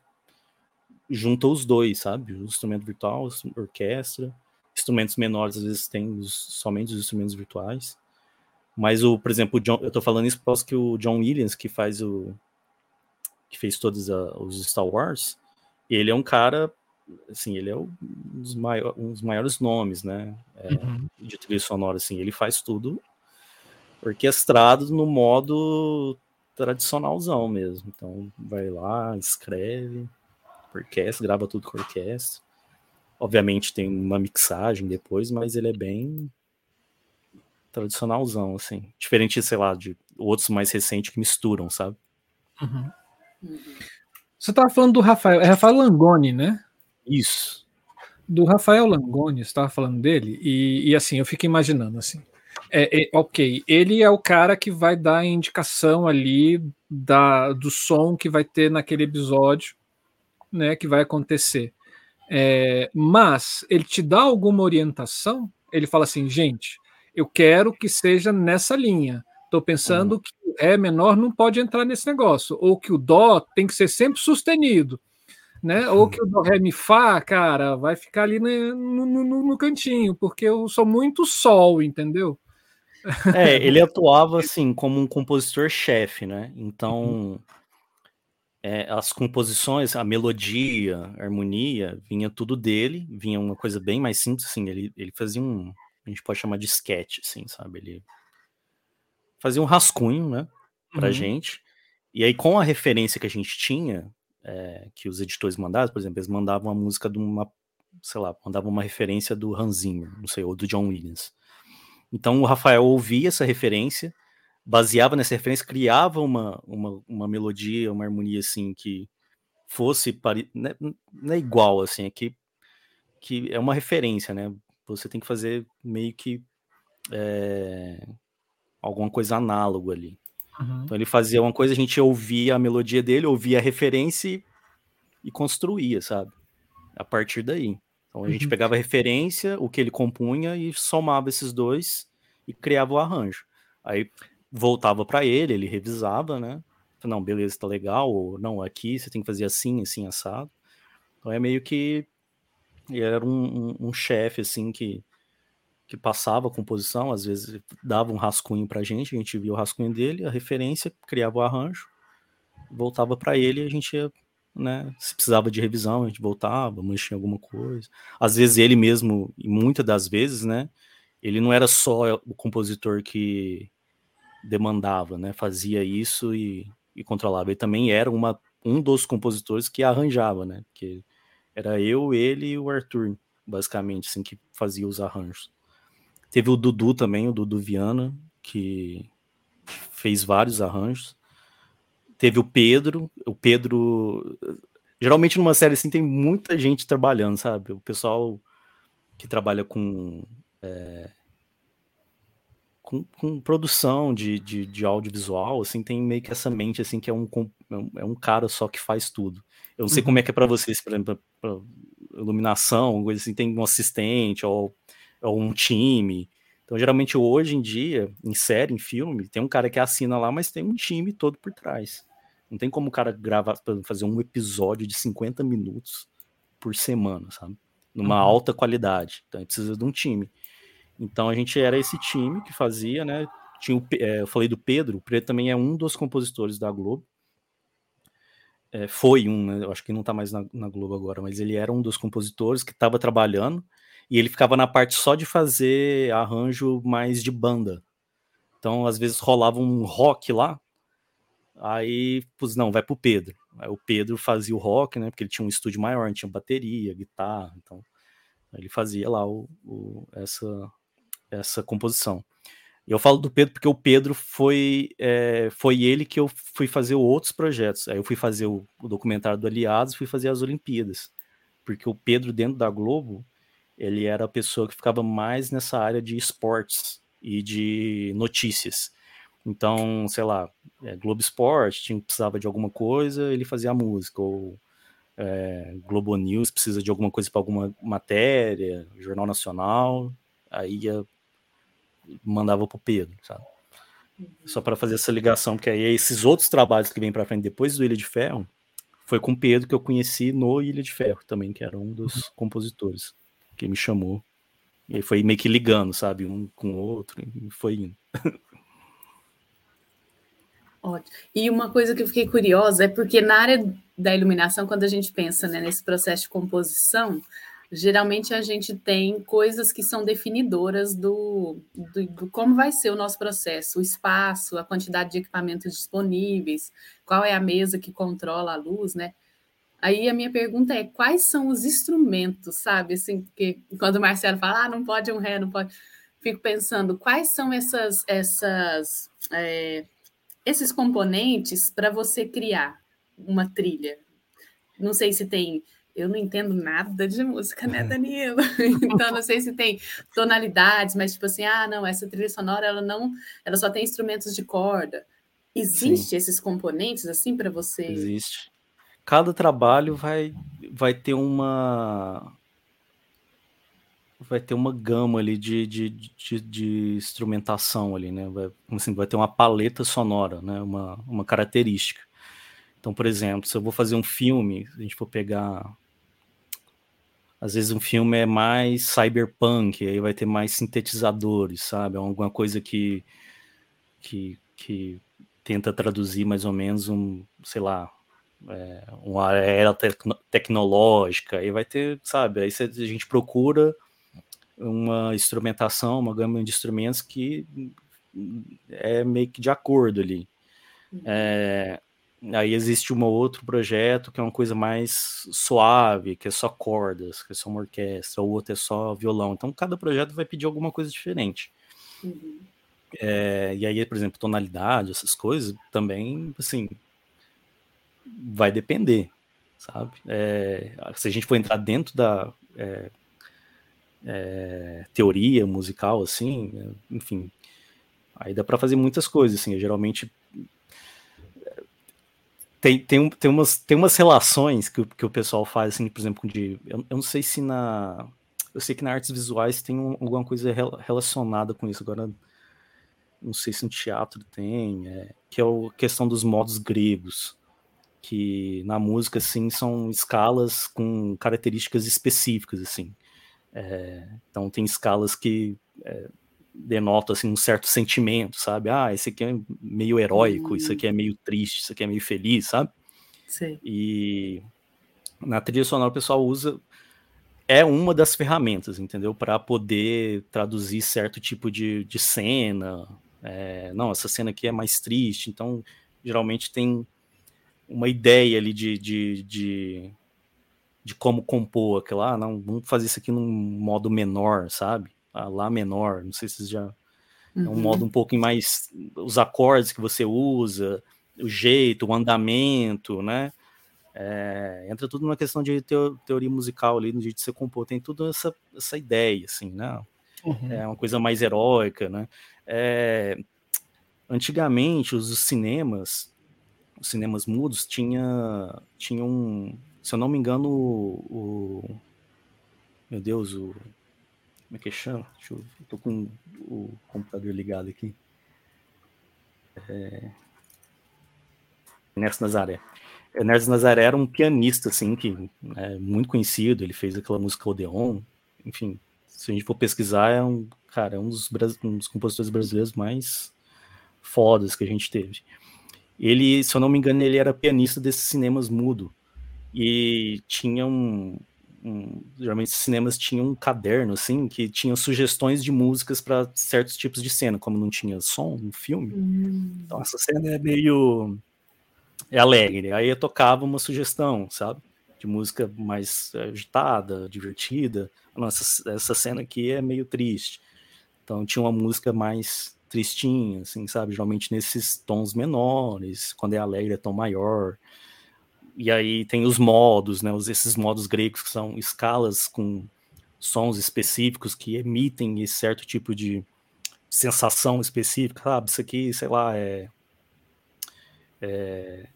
junta os dois, sabe? O instrumento virtual, orquestra, instrumentos menores às vezes tem os, somente os instrumentos virtuais. Mas o, por exemplo, o John, eu tô falando isso porque que o John Williams que faz o que fez todos a, os Star Wars, ele é um cara assim, ele é um dos, maior, um dos maiores nomes, né, é, uhum. de trilha sonora, assim, ele faz tudo orquestrado no modo tradicionalzão mesmo. Então vai lá, escreve, orquestra, grava tudo com orquestra. Obviamente tem uma mixagem depois, mas ele é bem tradicionalzão, assim. Diferente, sei lá, de outros mais recentes que misturam, sabe? Uhum. Você estava falando do Rafael, é Rafael Langoni, né? Isso. Do Rafael Langoni, você estava falando dele, e, e assim, eu fico imaginando assim. É, é, ok, ele é o cara que vai dar a indicação ali da, do som que vai ter naquele episódio, né, que vai acontecer. É, mas ele te dá alguma orientação? Ele fala assim, gente, eu quero que seja nessa linha. Estou pensando uhum. que o Ré menor não pode entrar nesse negócio, ou que o Dó tem que ser sempre sustenido, né? Ou que o Dó, Ré, Mi, Fá, cara, vai ficar ali no, no, no cantinho, porque eu sou muito Sol, entendeu? É, <laughs> ele atuava assim como um compositor-chefe, né? Então, uhum. é, as composições, a melodia, a harmonia, vinha tudo dele, vinha uma coisa bem mais simples, assim, ele, ele fazia um, a gente pode chamar de sketch, assim, sabe? Ele fazia um rascunho, né, pra uhum. gente. E aí, com a referência que a gente tinha, é, que os editores mandavam, por exemplo, eles mandavam a música de uma, sei lá, mandavam uma referência do Hans Zimmer, não sei, ou do John Williams. Então, o Rafael ouvia essa referência, baseava nessa referência, criava uma, uma, uma melodia, uma harmonia, assim, que fosse, pare... não, é, não é igual, assim, é que, que é uma referência, né? Você tem que fazer meio que é, alguma coisa análoga ali. Uhum. Então ele fazia uma coisa, a gente ouvia a melodia dele, ouvia a referência e, construía, sabe? A partir daí. Então a uhum. gente pegava a referência, o que ele compunha e somava esses dois e criava o arranjo. Aí voltava para ele, ele revisava, né? Não, beleza, tá legal, ou não, aqui você tem que fazer assim, assim, assado. Então é meio que era um, um, um chefe, assim, que que passava a composição, às vezes dava um rascunho para a gente, a gente via o rascunho dele, a referência, criava o arranjo, voltava para ele e a gente ia, né, se precisava de revisão, a gente voltava, em alguma coisa. Às vezes ele mesmo, e muitas das vezes, né, ele não era só o compositor que demandava, né, fazia isso e, e controlava, ele também era uma, um dos compositores que arranjava, né, que era eu, ele e o Arthur, basicamente, assim, que fazia os arranjos. Teve o Dudu também, o Dudu Viana, que fez vários arranjos. Teve o Pedro, o Pedro. Geralmente numa série assim tem muita gente trabalhando, sabe? O pessoal que trabalha com. É, com, com, produção de, de, de, audiovisual, assim, tem meio que essa mente, assim, que é um, é um cara só que faz tudo. Eu não sei uhum. como é que é para vocês, por exemplo, pra, pra iluminação, coisa assim, tem um assistente, ou ou um time. Então, geralmente, hoje em dia, em série, em filme, tem um cara que assina lá, mas tem um time todo por trás. Não tem como o cara gravar, fazer um episódio de 50 minutos por semana, sabe? Numa uhum. alta qualidade. Então, precisa de um time. Então, a gente era esse time que fazia, né? Tinha o, é, eu falei do Pedro, o Pedro também é um dos compositores da Globo. É, foi um, né? Eu acho que não tá mais na, na Globo agora, mas ele era um dos compositores que estava trabalhando e ele ficava na parte só de fazer arranjo mais de banda. Então, às vezes rolava um rock lá, aí, pus, não, vai pro Pedro. Aí o Pedro fazia o rock, né? Porque ele tinha um estúdio maior, tinha bateria, guitarra, então ele fazia lá o, o, essa, essa composição. Eu falo do Pedro porque o Pedro foi, é, foi ele que eu fui fazer outros projetos. Aí eu fui fazer o, o documentário do Aliados, fui fazer as Olimpíadas. Porque o Pedro, dentro da Globo, ele era a pessoa que ficava mais nessa área de esportes e de notícias. Então, sei lá, é, Globo Esporte tinha, precisava de alguma coisa, ele fazia a música, ou é, Globo News precisa de alguma coisa para alguma matéria, Jornal Nacional, aí ia, mandava para o Pedro, sabe? Uhum. Só para fazer essa ligação, porque aí esses outros trabalhos que vêm para frente depois do Ilha de Ferro, foi com o Pedro que eu conheci no Ilha de Ferro também, que era um dos uhum. compositores que me chamou. E foi meio que ligando, sabe, um com o outro, e foi indo. <laughs> Ótimo. E uma coisa que eu fiquei curiosa é porque na área da iluminação, quando a gente pensa né, nesse processo de composição, geralmente a gente tem coisas que são definidoras do, do, do, como vai ser o nosso processo, o espaço, a quantidade de equipamentos disponíveis, qual é a mesa que controla a luz, né? Aí a minha pergunta é: quais são os instrumentos, sabe? Assim, porque quando o Marcelo fala, ah, não pode um ré, não pode. Fico pensando, quais são essas, essas, é, esses componentes para você criar uma trilha? Não sei se tem. Eu não entendo nada de música, né, <laughs> Danilo? Então, não sei se tem tonalidades, mas tipo assim, ah, não, essa trilha sonora ela não, ela só tem instrumentos de corda. Existe Sim. esses componentes assim para você? Existe cada trabalho vai, vai ter uma vai ter uma gama ali de, de, de, de instrumentação ali, né? Vai, assim, vai ter uma paleta sonora, né? Uma, uma característica. Então, por exemplo, se eu vou fazer um filme, a gente for pegar. Às vezes um filme é mais cyberpunk, aí vai ter mais sintetizadores, sabe? É alguma coisa que, que, que tenta traduzir mais ou menos um, sei lá, é, uma era tecno tecnológica, aí vai ter, sabe? Aí a gente procura uma instrumentação, uma gama de instrumentos que é meio que de acordo ali. Uhum. É, aí existe um outro projeto que é uma coisa mais suave, que é só cordas, que é só uma orquestra, o outro é só violão. Então cada projeto vai pedir alguma coisa diferente. Uhum. É, e aí, por exemplo, tonalidade, essas coisas, também, assim, vai depender, sabe? É, se a gente for entrar dentro da é, é, teoria musical, assim, enfim, aí dá para fazer muitas coisas, assim, geralmente tem, tem, tem, umas, tem umas relações que, que o pessoal faz, assim, por exemplo, de, eu, eu não sei se na, eu sei que na artes visuais tem um, alguma coisa relacionada com isso, agora não sei se no teatro tem, é, que é a questão dos modos gregos, que na música, assim, são escalas com características específicas, assim. É, então tem escalas que é, denotam assim, um certo sentimento, sabe? Ah, esse aqui é meio heróico, isso aqui é meio triste, isso aqui é meio feliz, sabe? Sim. E na trilha sonora o pessoal usa é uma das ferramentas, entendeu? Para poder traduzir certo tipo de, de cena. É, não, essa cena aqui é mais triste, então geralmente tem uma ideia ali de, de, de de como compor aquilo lá, ah, não, vamos fazer isso aqui num modo menor, sabe? Ah, lá menor, não sei se vocês já. É um modo uhum. um pouco mais. Os acordes que você usa, o jeito, o andamento, né? É, entra tudo numa questão de teoria musical ali, no jeito de você compor, tem tudo essa, essa ideia, assim, né? Uhum. É uma coisa mais heróica, né? É, antigamente, os, os cinemas, os cinemas mudos, tinha, tinha um, se eu não me engano, o, o meu Deus, o como é que chama? Deixa eu, tô com o computador ligado aqui. É... Ernesto Nazaré. Ernesto Nazaré era um pianista, assim, que é muito conhecido, ele fez aquela música Odeon, enfim, se a gente for pesquisar, é um, cara, é um dos, um dos compositores brasileiros mais fodas que a gente teve. Ele, se eu não me engano, ele era pianista desses cinemas mudo, e tinha um, um, geralmente os cinemas tinham um caderno assim que tinha sugestões de músicas para certos tipos de cena, como não tinha som no filme. Hum. Então essa cena é meio é alegre. Aí eu tocava uma sugestão, sabe? De música mais agitada, divertida. Nossa, essa cena aqui é meio triste. Então tinha uma música mais tristinha, assim, sabe? Geralmente nesses tons menores, quando é alegre é tom maior e aí tem os modos, né? Esses modos gregos que são escalas com sons específicos que emitem esse certo tipo de sensação específica, sabe? Isso aqui, sei lá, é, é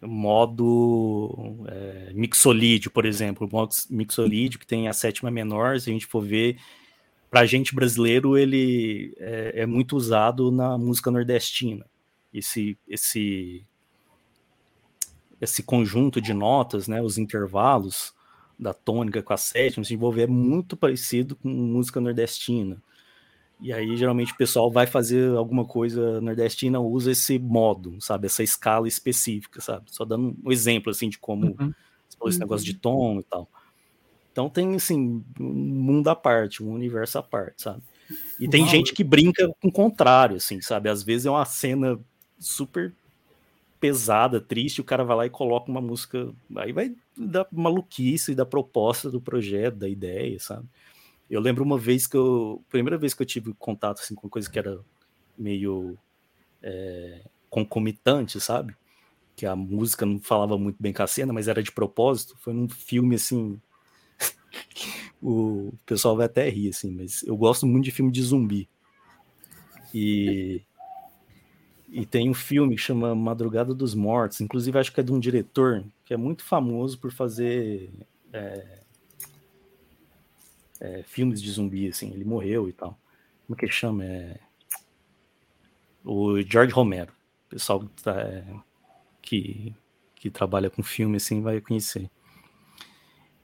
modo é, mixolídio, por exemplo, o modo mixolídio que tem a sétima menor, se a gente for ver, para gente brasileiro ele é, é, muito usado na música nordestina. Esse, esse esse conjunto de notas, né, os intervalos da tônica com a sétima, se envolver é muito parecido com música nordestina. E aí, geralmente, o pessoal vai fazer alguma coisa nordestina, usa esse modo, sabe? Essa escala específica, sabe? Só dando um exemplo, assim, de como uhum. esse negócio de tom e tal. Então tem, assim, um mundo à parte, um universo à parte, sabe? E tem Uau. gente que brinca com o contrário, assim, sabe? Às vezes é uma cena super pesada, triste, o cara vai lá e coloca uma música. Aí vai da maluquice, da proposta do projeto, da ideia, sabe? Eu lembro uma vez que eu. Primeira vez que eu tive contato assim, com coisa que era meio é, concomitante, sabe? Que a música não falava muito bem com a cena, mas era de propósito. Foi num filme assim. <laughs> o pessoal vai até rir, assim, mas eu gosto muito de filme de zumbi. E e tem um filme que chama Madrugada dos Mortos, inclusive acho que é de um diretor que é muito famoso por fazer. É... é, filmes de zumbi, assim, ele morreu e tal. Como é que chama? É... O George Romero. O pessoal que, tá, é, que, que trabalha com filme, assim, vai conhecer.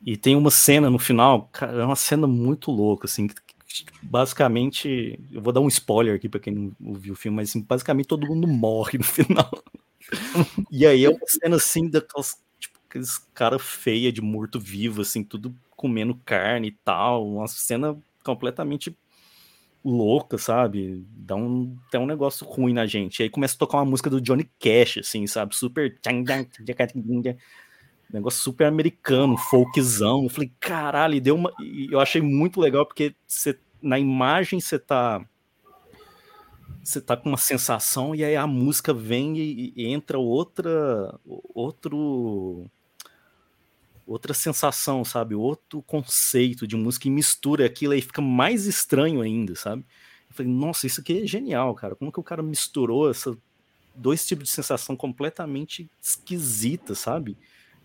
E tem uma cena no final, cara, é uma cena muito louca, assim, que, basicamente, eu vou dar um spoiler aqui para quem não viu o filme, mas assim, basicamente todo mundo morre no <laughs> final. e aí é uma cena assim daquelas tipo, aqueles cara feia de morto vivo assim, tudo comendo carne e tal, uma cena completamente louca, sabe? Dá um, dá um negócio ruim na gente. E aí começa a tocar uma música do Johnny Cash, assim, sabe? Super. Negócio super americano, folkzão. Eu falei, caralho, deu uma. Eu achei muito legal porque você, na imagem você tá. Você tá com uma sensação e aí a música vem e, e entra outra. Outro outra sensação, sabe? Outro conceito de música e mistura aquilo e fica mais estranho ainda, sabe? Eu falei, nossa, isso aqui é genial, cara. Como que o cara misturou essa dois tipos de sensação completamente esquisita, sabe?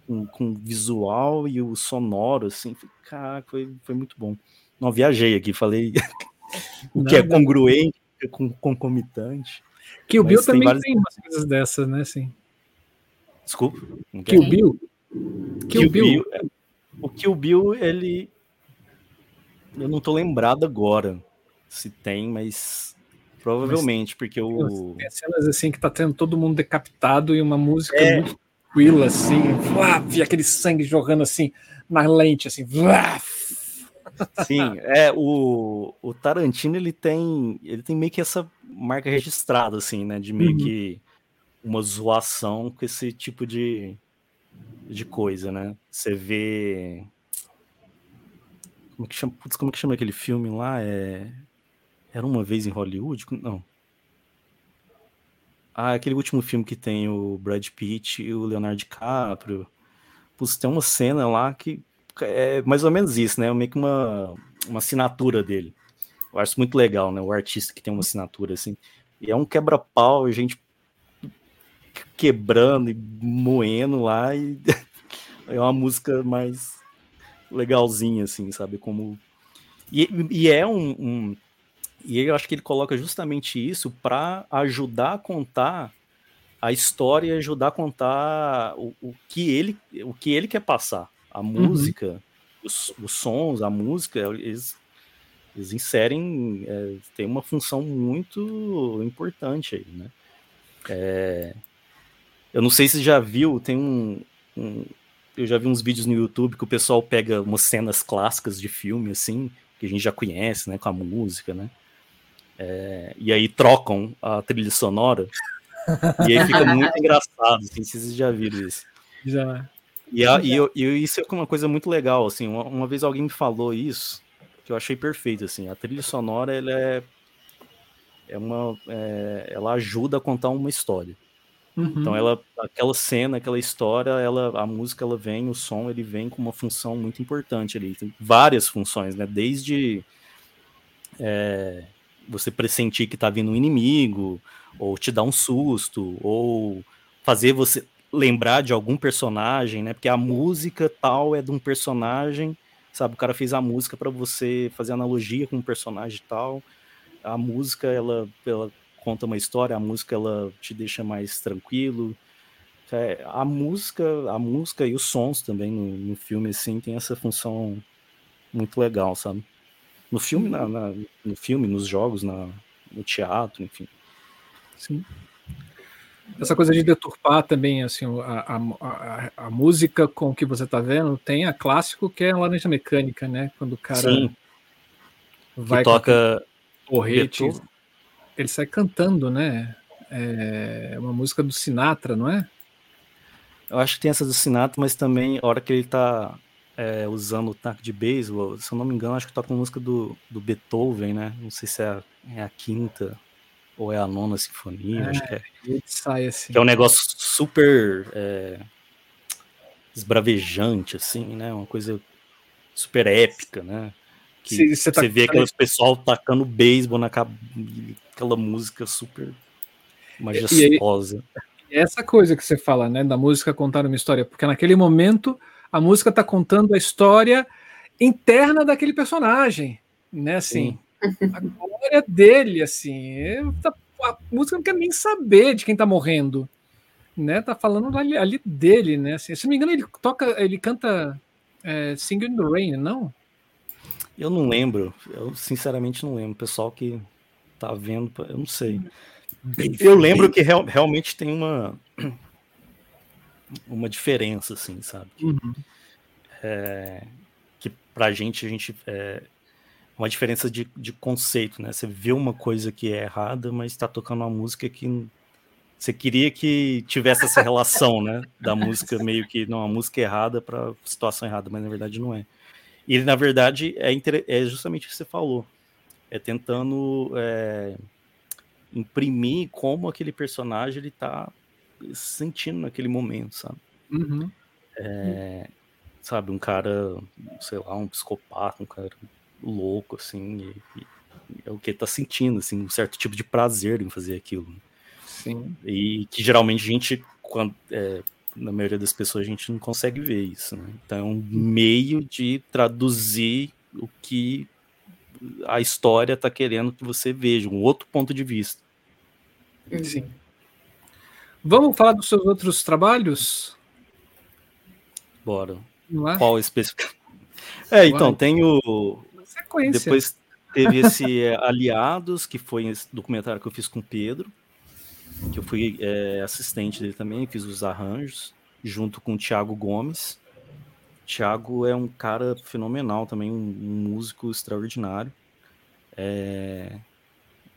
Com, com visual e o sonoro, assim. Cara, foi, foi muito bom. Não, viajei aqui, falei <laughs> o que é congruente, com concomitante. Que o Bill também tem, várias... tem umas coisas dessas, né? Assim. Desculpa. Que o Bill Kill, Bill. Bill. É, o Kill Bill, ele. Eu não tô lembrado agora se tem, mas provavelmente, mas, porque o. Tem cenas assim que tá tendo todo mundo decapitado e uma música é. muito tranquila, assim, e aquele sangue jogando assim na lente, assim. Sim, é o, o Tarantino ele tem ele tem meio que essa marca registrada assim, né, de meio uhum. que uma zoação com esse tipo de, de coisa, né? Você vê. Como que chama, putz, como que chama aquele filme lá? É... Era uma vez em Hollywood? Não. Ah, aquele último filme que tem o Brad Pitt e o Leonardo DiCaprio. Putz, tem uma cena lá que é mais ou menos isso, né? Meio que uma, uma assinatura dele. Eu acho muito legal, né? O artista que tem uma assinatura assim. E é um quebra-pau, gente quebrando e moendo lá e <laughs> é uma música mais legalzinha, assim, sabe? Como. E, e é um, um. E eu acho que ele coloca justamente isso para ajudar a contar a história e ajudar a contar o, o, que, ele, o que ele quer passar. A música, uhum. os, os sons, a música, eles, eles inserem, é, tem uma função muito importante aí, né? É, eu não sei se já viu, tem um, um, Eu já vi uns vídeos no YouTube que o pessoal pega umas cenas clássicas de filme, assim, que a gente já conhece, né, com a música, né? É, e aí trocam a trilha sonora. e aí fica muito <laughs> engraçado, assim, vocês já viram isso. Já. E, a, e, eu, e, isso é uma coisa muito legal, assim, uma, uma, vez alguém me falou isso, que eu achei perfeito, assim, a trilha sonora, ela é, é uma, é, ela ajuda a contar uma história. Uhum. Então ela, aquela cena, aquela história, ela, a música ela vem, o som ele vem com uma função muito importante ali, tem várias funções, né? Desde é, você pressentir que tá vindo um inimigo, ou te dar um susto, ou fazer você lembrar de algum personagem, né? Porque a música tal é de um personagem, sabe? O cara fez a música para você fazer analogia com um personagem tal. A música ela, ela conta uma história, a música ela te deixa mais tranquilo. É, a música, a música e os sons também no, no, filme assim tem essa função muito legal, sabe? No filme, na, na no filme, nos jogos, na, no teatro, enfim. Sim. Essa coisa de deturpar também, assim, a, a, a, a música com que você está vendo, tem a clássico que é a laranja mecânica, né? Quando o cara Sim. vai que toca porrete, ele sai cantando, né? É uma música do Sinatra, não é? Eu acho que tem essa do Sinatra, mas também a hora que ele tá é, usando o taco de beisebol, se eu não me engano, acho que toca uma música do, do Beethoven, né? Não sei se é a, é a quinta ou é a nona sinfonia, é, acho que é. Ele sai assim. Que é um negócio super é, esbravejante, assim, né? Uma coisa super épica, né? Que você, tá... vê aquele pessoal tacando beisebol na aquela música super majestosa. E, essa coisa que você fala, né, da música contar uma história, porque naquele momento a música está contando a história interna daquele personagem, né? Assim, a glória dele, assim, é, tá, a música não quer nem saber de quem tá morrendo, né? Tá falando ali, ali dele, né? Assim, se não me engano, ele toca, ele canta é, Singing in the Rain, não? Eu não lembro, eu sinceramente não lembro. O pessoal que tá vendo, eu não sei. Eu lembro que real, realmente tem uma <clears throat> uma diferença, assim, sabe? Uhum. É, que pra gente, a gente. É uma diferença de, de conceito, né? Você vê uma coisa que é errada, mas tá tocando uma música que você queria que tivesse essa relação, né? Da música meio que não, a música é errada para situação errada, mas na verdade não é. E ele, na verdade, é, é justamente o que você falou. É tentando é, imprimir como aquele personagem ele tá sentindo naquele momento, sabe? Uhum. É, sabe, um cara, sei lá, um psicopata, um cara louco, assim, e, e é o que ele tá sentindo, assim, um certo tipo de prazer em fazer aquilo. Sim. E que geralmente a gente, quando, é, na maioria das pessoas, a gente não consegue ver isso, né? Então é um meio de traduzir o que a história tá querendo que você veja, um outro ponto de vista. Sim. Vamos falar dos seus outros trabalhos? Bora. É? Qual específico? É, então, tem o. Sequência. Depois teve esse é, Aliados, que foi esse documentário que eu fiz com o Pedro, que eu fui é, assistente dele também, fiz os arranjos, junto com o Thiago Gomes. O Thiago é um cara fenomenal também, um, um músico extraordinário. É,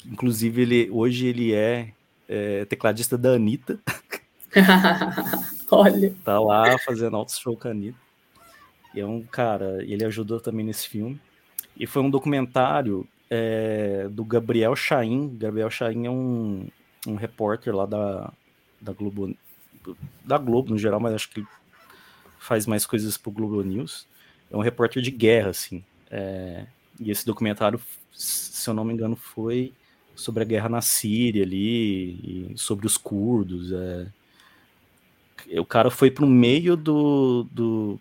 inclusive, ele, hoje ele é é, tecladista da Anitta. <laughs> Olha. Tá lá fazendo alto show com a Anitta. E é um cara, ele ajudou também nesse filme. E foi um documentário é, do Gabriel Chaim. Gabriel Chaim é um, um repórter lá da, da Globo, da Globo no geral, mas acho que faz mais coisas pro Globo News. É um repórter de guerra, assim. É, e esse documentário, se eu não me engano, foi sobre a guerra na Síria ali, sobre os curdos. É... O cara foi para o meio do, do,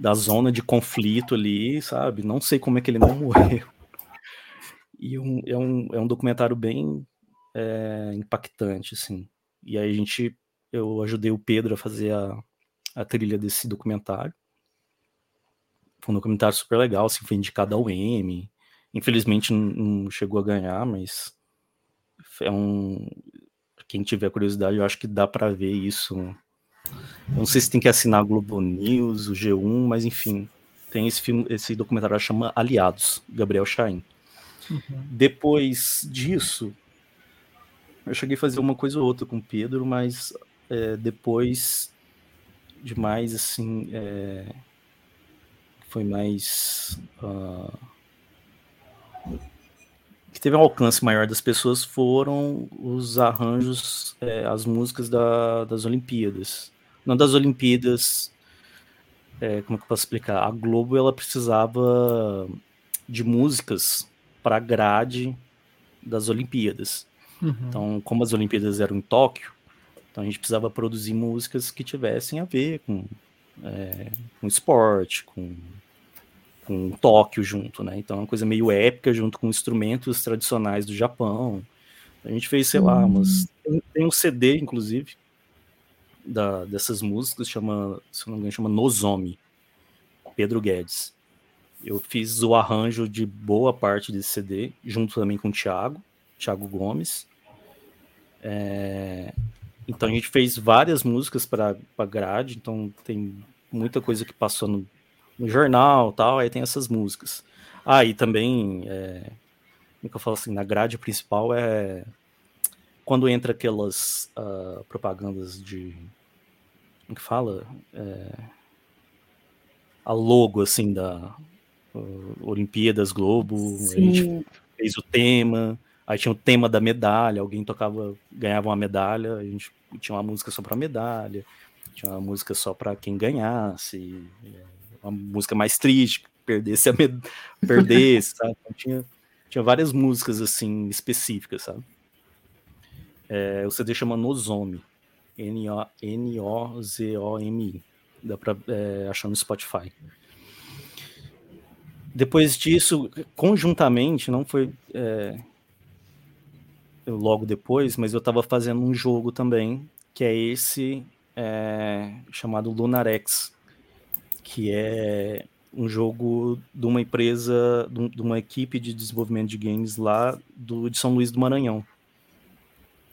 da zona de conflito ali, sabe? Não sei como é que ele não <laughs> morreu. E um, é, um, é um documentário bem é, impactante, assim. E aí a gente, eu ajudei o Pedro a fazer a, a trilha desse documentário. Foi um documentário super legal, assim, foi indicado ao Emmy. Infelizmente não chegou a ganhar, mas é um. Quem tiver curiosidade, eu acho que dá para ver isso. Não sei se tem que assinar a Globo News, o G1, mas enfim, tem esse filme, esse documentário chama Aliados, Gabriel Chain. Uhum. Depois disso, eu cheguei a fazer uma coisa ou outra com o Pedro, mas é, depois demais assim, é, foi mais uh, que teve um alcance maior das pessoas foram os arranjos, é, as músicas da, das Olimpíadas. Não das Olimpíadas, é, como é que eu posso explicar? A Globo ela precisava de músicas para a grade das Olimpíadas. Uhum. Então, como as Olimpíadas eram em Tóquio, então a gente precisava produzir músicas que tivessem a ver com, é, com esporte, com com Tóquio junto, né? Então é uma coisa meio épica junto com instrumentos tradicionais do Japão. A gente fez, sei lá, umas, hum. tem um CD, inclusive, da, dessas músicas, chama, se não me engano, chama Nozomi, Pedro Guedes. Eu fiz o arranjo de boa parte desse CD, junto também com o Thiago, Thiago Gomes. É, então a gente fez várias músicas para grade, então tem muita coisa que passou no, no jornal tal, aí tem essas músicas. Ah, e também, é, como é que eu falo assim, na grade principal é quando entra aquelas uh, propagandas de. Como que fala? É, a logo, assim, da uh, Olimpíadas Globo, Sim. a gente fez o tema, aí tinha o tema da medalha, alguém tocava, ganhava uma medalha, a gente tinha uma música só para medalha, tinha uma música só para quem ganhasse. É, uma música mais triste, perdesse a med... <laughs> perdesse, sabe? Então, tinha, tinha várias músicas assim específicas, sabe? É, o CD chama Nozomi, N-O-Z-O-M-I, dá pra é, achar no Spotify. depois disso, conjuntamente, não foi é, logo depois, mas eu estava fazendo um jogo também, que é esse é, chamado Lunarex, que é um jogo de uma empresa, de uma equipe de desenvolvimento de games lá do, de São Luís do Maranhão.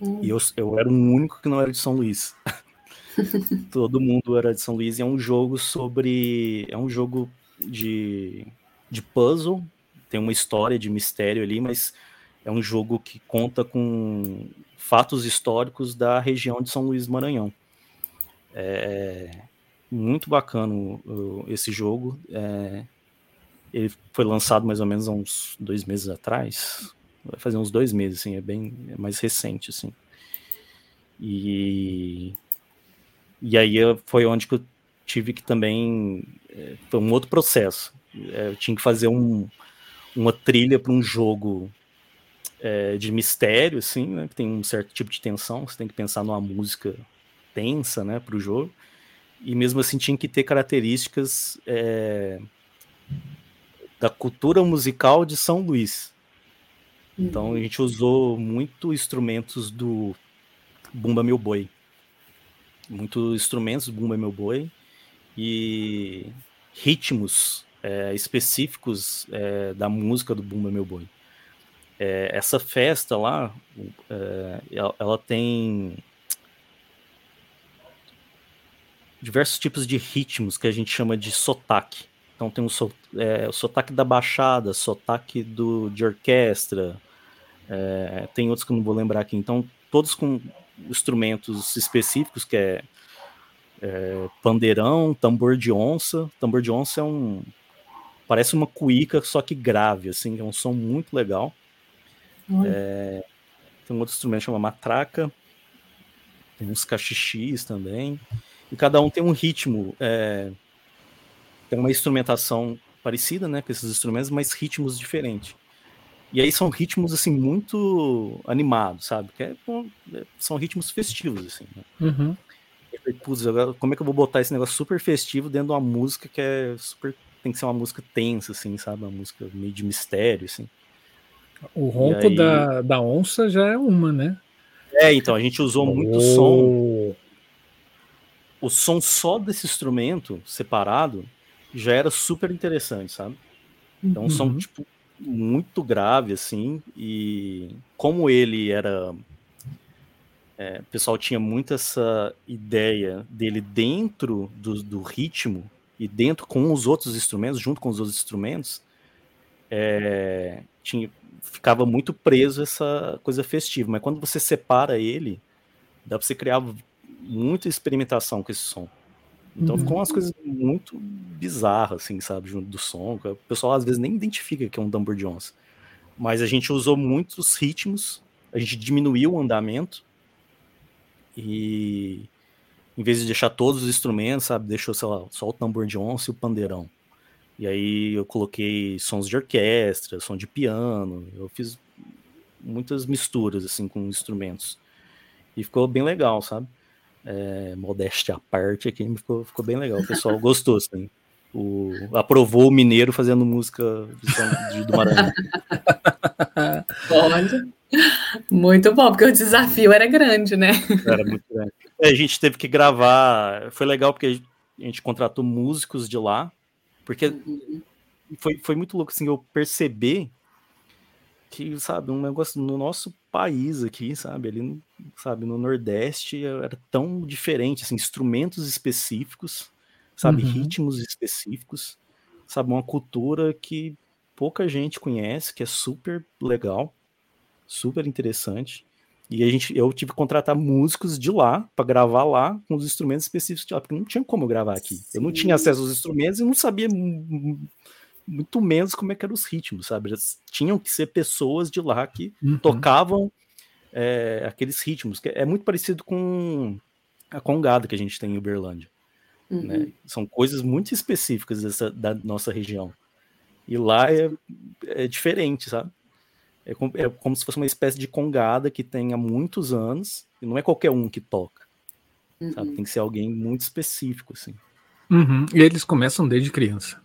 Hum. E eu, eu era o único que não era de São Luís. <laughs> Todo mundo era de São Luís. E é um jogo sobre. É um jogo de, de puzzle. Tem uma história de mistério ali, mas é um jogo que conta com fatos históricos da região de São Luís Maranhão. É muito bacana esse jogo. É, ele foi lançado mais ou menos há uns dois meses atrás. Vai fazer uns dois meses, assim, é bem é mais recente, assim. E, e aí foi onde que eu tive que também. É, foi um outro processo. É, eu tinha que fazer um, uma trilha para um jogo é, de mistério, assim, né? Que tem um certo tipo de tensão. Você tem que pensar numa música tensa, né, para o jogo. E mesmo assim tinha que ter características é, da cultura musical de São Luís. Então a gente usou muito instrumentos do Bumba Meu Boi. Muitos instrumentos do Bumba Meu Boi e ritmos é, específicos é, da música do Bumba Meu Boi. É, essa festa lá, é, ela, ela, tem diversos tipos de ritmos que a gente chama de sotaque. Então tem o, so, é, o sotaque da baixada, sotaque do, de orquestra, é, tem outros que eu não vou lembrar aqui. Então, todos com instrumentos específicos, que é, é pandeirão, tambor de onça. Tambor de onça é um. Parece uma cuíca, só que grave, assim, é um som muito legal. É, tem um outro instrumento chama matraca, tem uns cachixis também, e cada um tem um ritmo, é, tem uma instrumentação parecida, né, com esses instrumentos, mas ritmos diferentes. E aí são ritmos, assim, muito animados, sabe? Que é, é são ritmos festivos, assim. Né? Uhum. falei, putz, agora como é que eu vou botar esse negócio super festivo dentro de uma música que é super... Tem que ser uma música tensa, assim, sabe? Uma música meio de mistério, assim. O ronco aí... da, da onça já é uma, né? É, então, a gente usou muito oh. som. O som só desse instrumento separado já era super interessante, sabe? Então, um som, uhum. tipo, muito grave, assim, e como ele era. É, o pessoal tinha muito essa ideia dele dentro do, do, ritmo e dentro com os outros instrumentos, junto com os outros instrumentos, é, tinha, ficava muito preso essa coisa festiva. Mas quando você separa ele, dá para você criar muita experimentação com esse som. Então uhum. ficou umas coisas muito bizarras, assim, sabe, junto do som. O pessoal às vezes nem identifica que é um tambor de onça. Mas a gente usou muitos ritmos, a gente diminuiu o andamento e em vez de deixar todos os instrumentos, sabe, deixou, sei lá, só o tambor de onça e o pandeirão. E aí eu coloquei sons de orquestra, som de piano, eu fiz muitas misturas assim com instrumentos. E ficou bem legal, sabe? É, modéstia à parte aqui, ficou, ficou bem legal. O pessoal gostou, assim. O, aprovou o mineiro fazendo música de, de, do Maranhão. <laughs> Olha, muito bom, porque o desafio era grande, né? Era muito grande. É, a gente teve que gravar, foi legal porque a gente contratou músicos de lá, porque uhum. foi, foi muito louco, assim, eu perceber que, sabe, um negócio no nosso país aqui, sabe, ali, sabe, no Nordeste era tão diferente, assim, instrumentos específicos, sabe, uhum. ritmos específicos, sabe, uma cultura que pouca gente conhece, que é super legal, super interessante. E a gente, eu tive que contratar músicos de lá para gravar lá com os instrumentos específicos de lá, porque não tinha como gravar aqui. Sim. Eu não tinha acesso aos instrumentos e não sabia muito menos como é que eram os ritmos, sabe? Eles tinham que ser pessoas de lá que uhum. tocavam é, aqueles ritmos, que é muito parecido com a congada que a gente tem em Uberlândia. Uhum. Né? São coisas muito específicas dessa, da nossa região. E lá é, é diferente, sabe? É como, é como, se fosse uma espécie de congada que tem há muitos anos, e não é qualquer um que toca. Uhum. Sabe? Tem que ser alguém muito específico, assim. Uhum. E eles começam desde criança.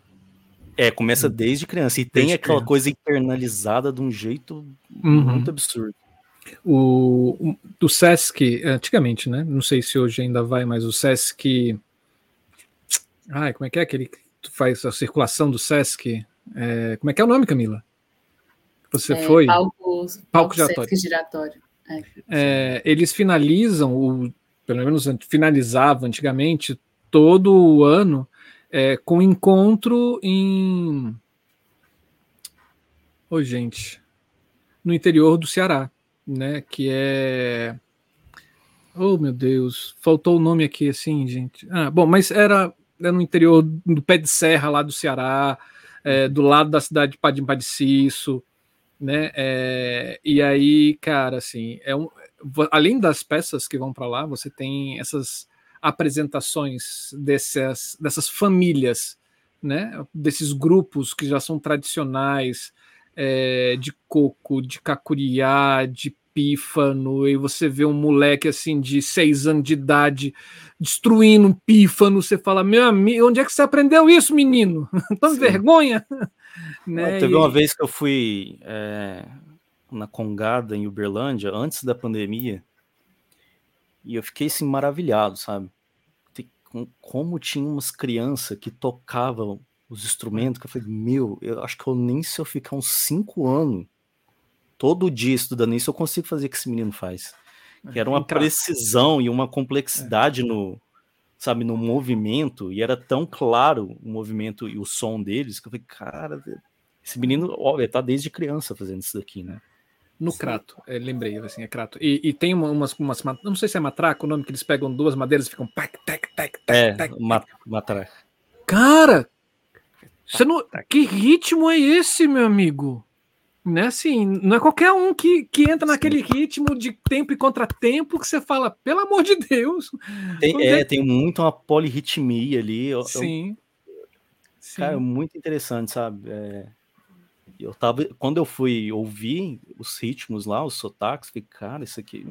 É, começa hum. desde criança. E tem aquela criança. coisa internalizada de um jeito uhum. muito absurdo. O, o, Sesc, antigamente, né? Não sei se hoje ainda vai, mas o Sesc. Ai, como é que é aquele que faz a circulação do Sesc? É, como é que é o nome, Camila? Você é, foi? Palco, palco, palco giratório. giratório. É. É, eles finalizam, o, pelo menos finalizavam antigamente, todo o ano é, com encontro em. Oi, gente. No interior do Ceará, né? Que é. Oh, meu Deus, faltou o nome aqui, assim, gente. Ah, bom, mas era, era no interior do pé de serra lá do Ceará, é, do lado da cidade de Padim Padiciço, né? É, e aí, cara, assim, é um, além das peças que vão para lá, você tem essas apresentações dessas, dessas famílias, né? desses grupos que já são tradicionais, é, de coco, de cacuriá, de pífano, e você vê um moleque assim de seis anos de idade destruindo um pífano, você fala, meu amigo, onde é que você aprendeu isso, menino? <laughs> Tão vergonha? <laughs> né? Teve e... uma vez que eu fui é, na Congada, em Uberlândia, antes da pandemia, e eu fiquei assim maravilhado, sabe? Como tinha umas crianças que tocavam os instrumentos, que eu falei, meu, eu acho que eu nem se eu ficar uns cinco anos todo dia estudando isso, eu consigo fazer o que esse menino faz. Que era uma precisão e uma complexidade é. no, sabe, no movimento, e era tão claro o movimento e o som deles, que eu falei, cara, esse menino, ele tá desde criança fazendo isso daqui, né? No. Crato, é, lembrei, assim, é Crato. E, e tem uma, umas, umas, não sei se é matraca o nome, que eles pegam duas madeiras e ficam tac, tac, tac, tac, é, tac, matraca. Cara, você não, que ritmo é esse, meu amigo? Né, assim, não é qualquer um que, que entra naquele Sim. ritmo de tempo e contratempo que você fala, pelo amor de Deus. Tem, é, é, tem muito uma polirritmia ali. Sim. Eu, cara, Sim. muito interessante, sabe? É, eu tava, quando eu fui ouvir os ritmos lá, os sotaques, falei, cara, isso aqui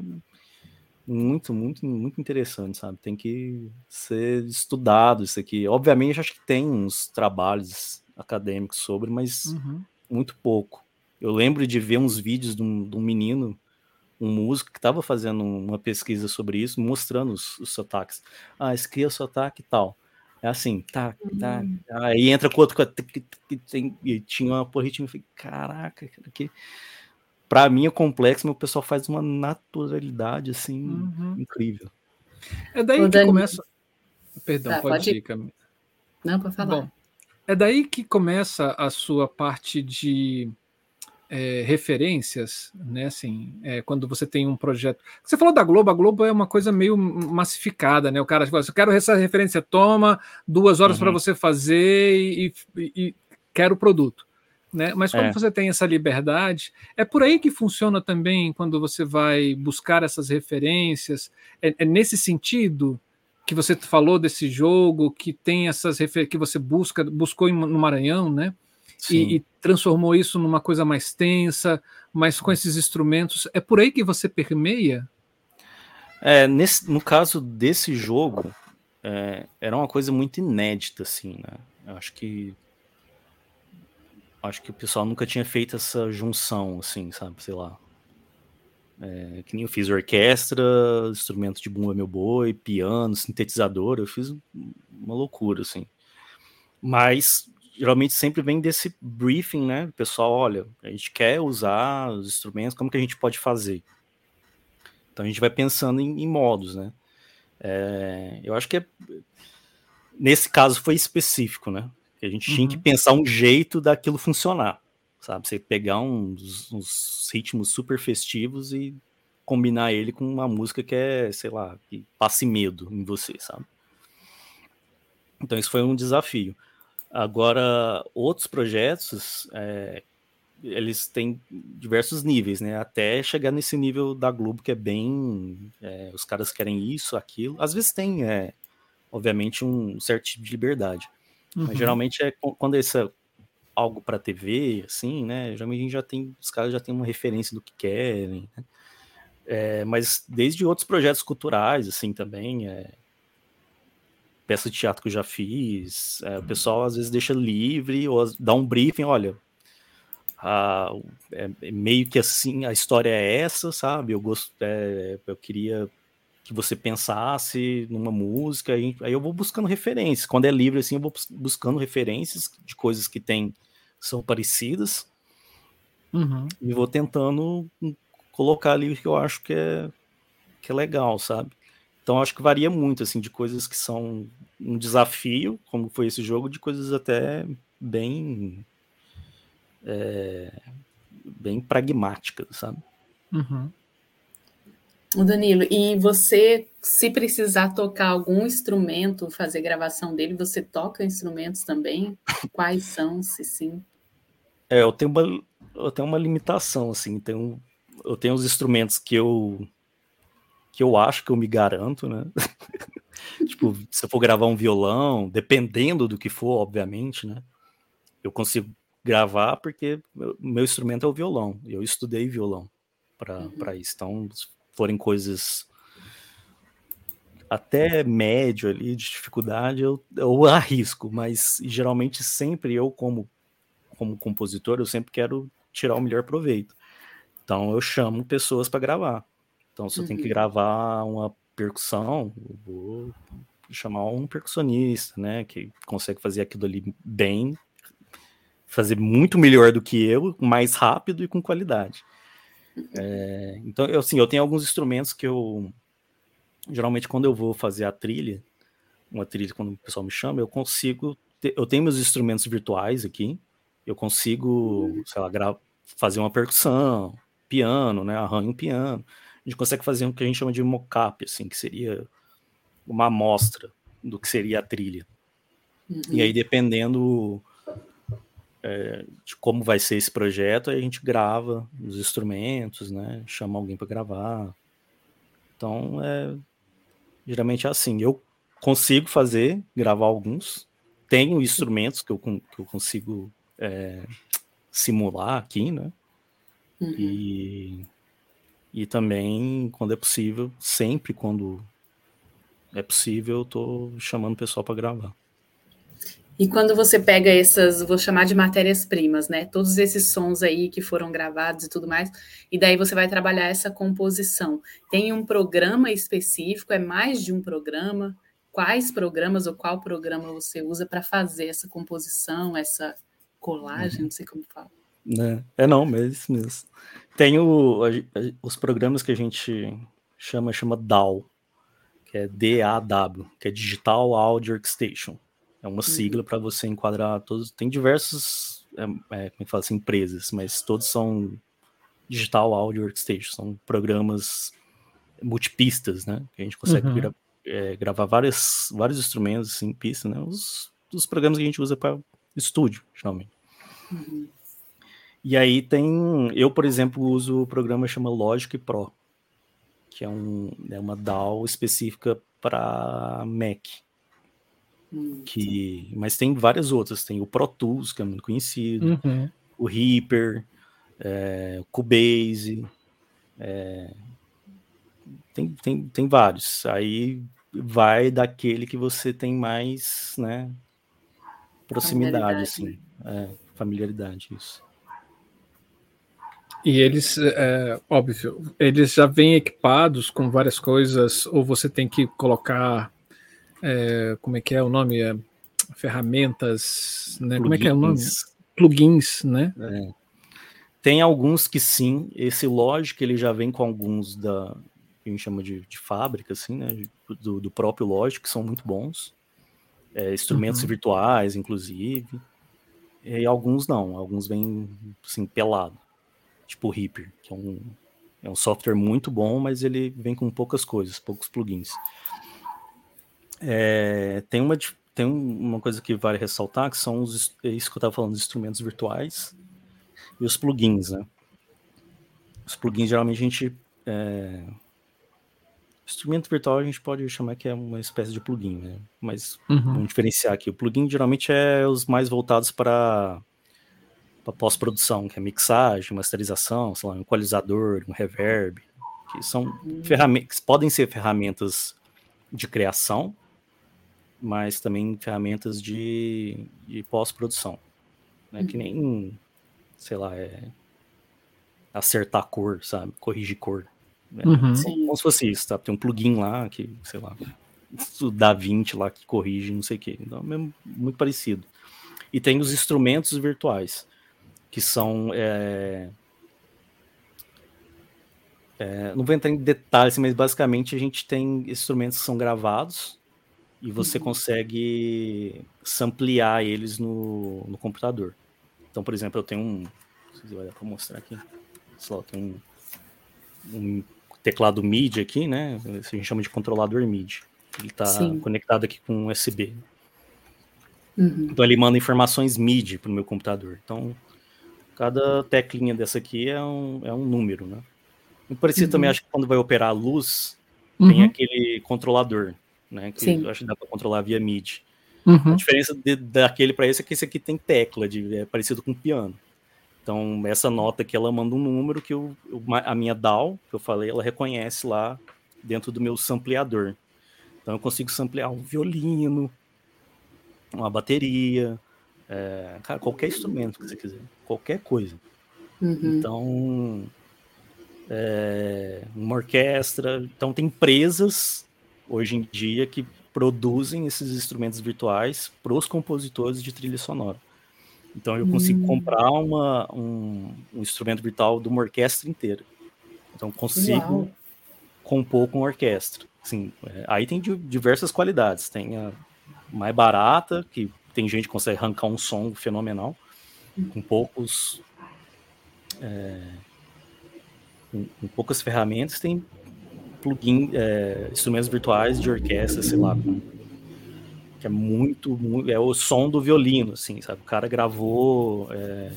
muito, muito, muito interessante, sabe? Tem que ser estudado isso aqui. Obviamente, acho que tem uns trabalhos acadêmicos sobre, mas uhum. muito pouco. Eu lembro de ver uns vídeos de um, de um menino, um músico, que estava fazendo uma pesquisa sobre isso, mostrando os, os sotaques. Ah, esse aqui é o sotaque e tal. É assim, tá, tá. Uhum. Aí entra com outro que tem, e tinha uma porritinha. Eu falei, caraca, que para mim é complexo, mas o pessoal faz uma naturalidade assim uhum. incrível. É daí que começa. Perdão, tá, pode, pode ir, Camila. Não, para falar. Bom, é daí que começa a sua parte de é, referências, né? Assim, é, quando você tem um projeto. Você falou da Globo, a Globo é uma coisa meio massificada, né? O cara fala, eu quero essa referência, toma duas horas uhum. para você fazer e, e, e, quero o produto. Né? Mas quando é. você tem essa liberdade, é por aí que funciona também quando você vai buscar essas referências. É, é nesse sentido que você falou desse jogo, que tem essas que você busca, buscou no Maranhão, né? E, e, transformou isso numa coisa mais tensa, mas com esses instrumentos. É por aí que você permeia? É, nesse, no caso desse jogo, é, era uma coisa muito inédita, assim, né? Eu acho que acho que o pessoal nunca tinha feito essa junção, assim, sabe, sei lá. É, que nem eu fiz orquestra, instrumento de bumba meu boi, piano, sintetizador, eu fiz uma loucura, assim. Mas geralmente sempre vem desse briefing, né? O pessoal, olha, a gente quer usar os instrumentos, como que a gente pode fazer? Então a gente vai pensando em, em modos, né? É, eu acho que é, nesse caso foi específico, né? Que a gente uhum. tinha que uhum. pensar um jeito daquilo funcionar, sabe? Você pegar uns, uns ritmos super festivos e combinar ele com uma música que é, sei lá, que passe medo em você, sabe? Então isso foi um desafio. Agora, outros projetos, é, eles têm diversos níveis, né? Até chegar nesse nível da Globo que é bem, é, os caras querem isso, aquilo. Às vezes tem, é, obviamente, um certo tipo de liberdade, uhum. mas geralmente é quando esse é algo para TV, assim, né? Geralmente a gente já tem, os caras já têm uma referência do que querem. Né? É, mas desde outros projetos culturais, assim, também, é, peça de teatro que eu já fiz. É, o pessoal às vezes deixa livre ou dá um briefing, olha. A, é, é meio que assim, a história é essa, sabe? Eu gosto, é, eu queria que você pensasse numa música, aí, aí eu vou buscando referências. Quando é livre, assim, eu vou buscando referências de coisas que tem, são parecidas, uhum. e vou tentando colocar ali o que eu acho que é, que é legal, sabe? Então acho que varia muito, assim, de coisas que são um desafio, como foi esse jogo, de coisas até bem é, bem pragmáticas, sabe? Uhum. Danilo, e você, se precisar tocar algum instrumento, fazer gravação dele, você toca instrumentos também? <laughs> Quais são, se sim? É, eu tenho uma, eu tenho uma limitação, assim, tenho, eu tenho os instrumentos que eu que eu acho que eu me garanto, né? <laughs> tipo, se eu for gravar um violão, dependendo do que for, obviamente, né? Eu consigo gravar porque meu, meu instrumento é o violão. Eu estudei violão para uhum. isso. Então, forem coisas até médio ali de dificuldade, eu, eu arrisco, mas geralmente sempre eu, como, como compositor, eu sempre quero tirar o melhor proveito. Então eu chamo pessoas para gravar. Então, se eu tenho que uhum. gravar uma percussão, eu vou chamar um percussionista, né, que consegue fazer aquilo ali bem, fazer muito melhor do que eu, mais rápido e com qualidade. É, então, eu, assim, eu tenho alguns instrumentos que eu. Geralmente, quando eu vou fazer a trilha, uma trilha, quando o pessoal me chama, eu consigo. Ter, eu tenho meus instrumentos virtuais aqui, eu consigo, sei lá, fazer uma percussão, piano, né? Arranho um piano. A gente consegue fazer o que a gente chama de mocap, assim, que seria uma amostra do que seria a trilha. Uhum. E aí, dependendo é, de como vai ser esse projeto, a gente grava os instrumentos, né? Chama alguém para gravar. Então, é, geralmente é assim. Eu consigo fazer, gravar alguns. Tenho instrumentos que eu, que eu consigo é, simular aqui, né? Uhum. E, e também, quando é possível, sempre quando é possível, eu tô chamando o pessoal para gravar. E quando você pega essas, vou chamar de matérias-primas, né? Todos esses sons aí que foram gravados e tudo mais, e daí você vai trabalhar essa composição. Tem um programa específico? É mais de um programa? Quais programas ou qual programa você usa para fazer essa composição, essa colagem? Uhum. Não sei como fala. É, é não, mas é isso mesmo. Tem o, os programas que a gente chama, chama DAW, que é D-A-W, que é Digital Audio Workstation. É uma uhum. sigla para você enquadrar todos. Tem diversas, é, é, como é fala assim, empresas, mas todos são Digital Audio Workstation, são programas multipistas, né? Que a gente consegue uhum. gra é, gravar várias, vários instrumentos assim, em pista, né? Os, os programas que a gente usa para estúdio, geralmente. Uhum. E aí tem, eu por exemplo uso o programa chama Logic Pro, que é, um, é uma DAW específica para Mac. Hum, que, mas tem várias outras. Tem o Pro Tools, que é muito conhecido, uhum. o Reaper, é, o Cubase. É, tem, tem, tem vários. Aí vai daquele que você tem mais né, proximidade, assim. É, familiaridade, isso. E eles, é, óbvio, eles já vêm equipados com várias coisas, ou você tem que colocar é, como é que é o nome? É, ferramentas, né? Plugins. Como é que é o nome? Plugins, né? É. Tem alguns que sim, esse Logic ele já vem com alguns da que a gente chama de, de fábrica, assim, né? Do, do próprio Logic, que são muito bons. É, instrumentos uhum. virtuais, inclusive. E alguns não, alguns vêm assim, pelado. Tipo o Reaper, que é um, é um software muito bom, mas ele vem com poucas coisas, poucos plugins. É, tem, uma, tem uma coisa que vale ressaltar, que são os, é isso que eu estava falando, os instrumentos virtuais e os plugins, né? Os plugins, geralmente, a gente... É, instrumento virtual a gente pode chamar que é uma espécie de plugin, né? Mas uhum. vamos diferenciar aqui. O plugin geralmente é os mais voltados para pós-produção, que é mixagem, masterização, sei lá, um equalizador, um reverb, que são uhum. ferramentas, podem ser ferramentas de criação, mas também ferramentas de, de pós-produção. Né? Uhum. Que nem, sei lá, é acertar cor, sabe? Corrigir cor. Né? Uhum. Como se fosse isso, tá? Tem um plugin lá que, sei lá, o Da 20 lá que corrige, não sei o que. Então, é mesmo, muito parecido. E tem os instrumentos virtuais, que são. É... É, não vou entrar em detalhes, mas basicamente a gente tem instrumentos que são gravados e você uhum. consegue samplear eles no, no computador. Então, por exemplo, eu tenho um. Não sei se vai dar para mostrar aqui. Sei lá, eu tenho um, um teclado MIDI aqui, né? A gente chama de controlador MIDI. Ele está conectado aqui com USB. Uhum. Então ele manda informações MIDI para o meu computador. Então, cada teclinha dessa aqui é um, é um número, né? Parecido uhum. também, acho que quando vai operar a luz, uhum. tem aquele controlador, né? Que Sim. acho que dá para controlar via MIDI. Uhum. A diferença de, daquele para esse é que esse aqui tem tecla, de, é parecido com piano. Então, essa nota aqui, ela manda um número que eu, a minha DAW, que eu falei, ela reconhece lá dentro do meu sampleador. Então, eu consigo samplear um violino, uma bateria, é, cara, qualquer instrumento que você quiser, qualquer coisa. Uhum. Então, é, uma orquestra. Então, tem empresas hoje em dia que produzem esses instrumentos virtuais para os compositores de trilha sonora. Então eu consigo hum. comprar uma, um, um, instrumento virtual de uma orquestra inteira. Então consigo Uau. compor com orquestra. Assim, é, aí tem diversas qualidades. Tem a mais barata, que tem gente que consegue arrancar um som fenomenal, com poucos. É, com, com, poucas ferramentas. Tem plugin, é, instrumentos virtuais de orquestra, sei lá, que é muito, muito, é o som do violino, assim, sabe? O cara gravou, é,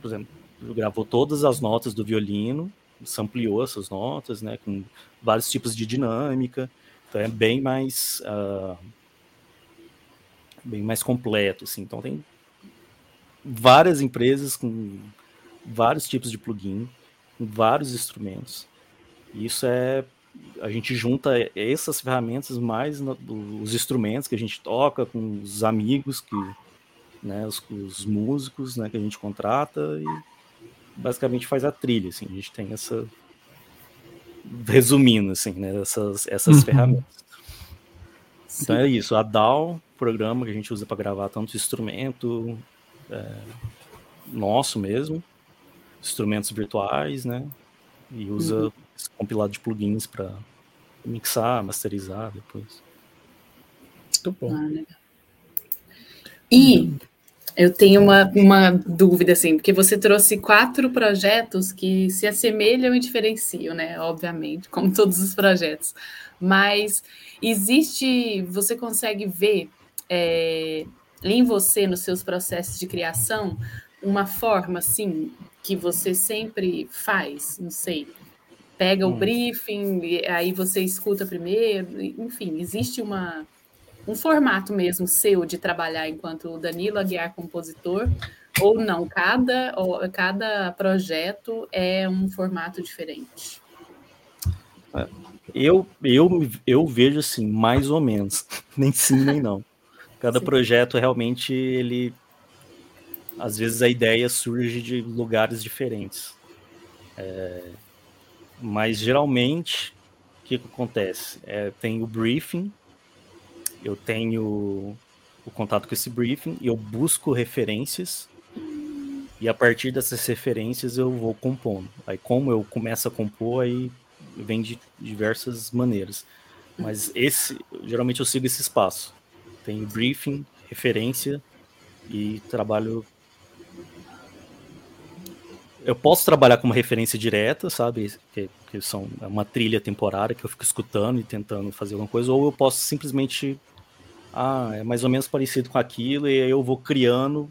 por exemplo, gravou todas as notas do violino, sampleou essas notas, né, com vários tipos de dinâmica, então é bem mais uh, bem mais completo, assim. Então tem várias empresas com vários tipos de plugin, com vários instrumentos. Isso é a gente junta essas ferramentas mais no, os instrumentos que a gente toca com os amigos que né, os, os, músicos né, que a gente contrata e basicamente faz a trilha assim a gente tem essa resumindo assim né, essas essas uhum. ferramentas Sim. então é isso a DAW programa que a gente usa para gravar tanto instrumento é, nosso mesmo instrumentos virtuais né e usa uhum esse compilado de plugins para mixar, masterizar depois. Muito bom. Ah, e eu tenho uma, uma dúvida, assim, porque você trouxe quatro projetos que se assemelham e diferenciam, né? Obviamente, como todos os projetos. Mas existe, você consegue ver é, em você, nos seus processos de criação, uma forma, assim, que você sempre faz, não sei, pega hum. o briefing, aí você escuta primeiro, enfim, existe uma, um formato mesmo seu de trabalhar enquanto Danilo Aguiar compositor, ou não, cada, cada projeto é um formato diferente? É, eu, eu, eu vejo assim, mais ou menos, <laughs> nem sim nem não. Cada sim. projeto realmente ele às vezes a ideia surge de lugares diferentes. É, mas geralmente, o que, que acontece? É, tem o briefing, eu tenho o contato com esse briefing, eu busco referências e a partir dessas referências eu vou compondo. Aí como eu começo a compor, aí vem de diversas maneiras. Mas esse, geralmente eu sigo esse espaço. Tem briefing, referência e trabalho eu posso trabalhar como referência direta, sabe? Que, que são é uma trilha temporária que eu fico escutando e tentando fazer alguma coisa, ou eu posso simplesmente. Ah, é mais ou menos parecido com aquilo, e aí eu vou criando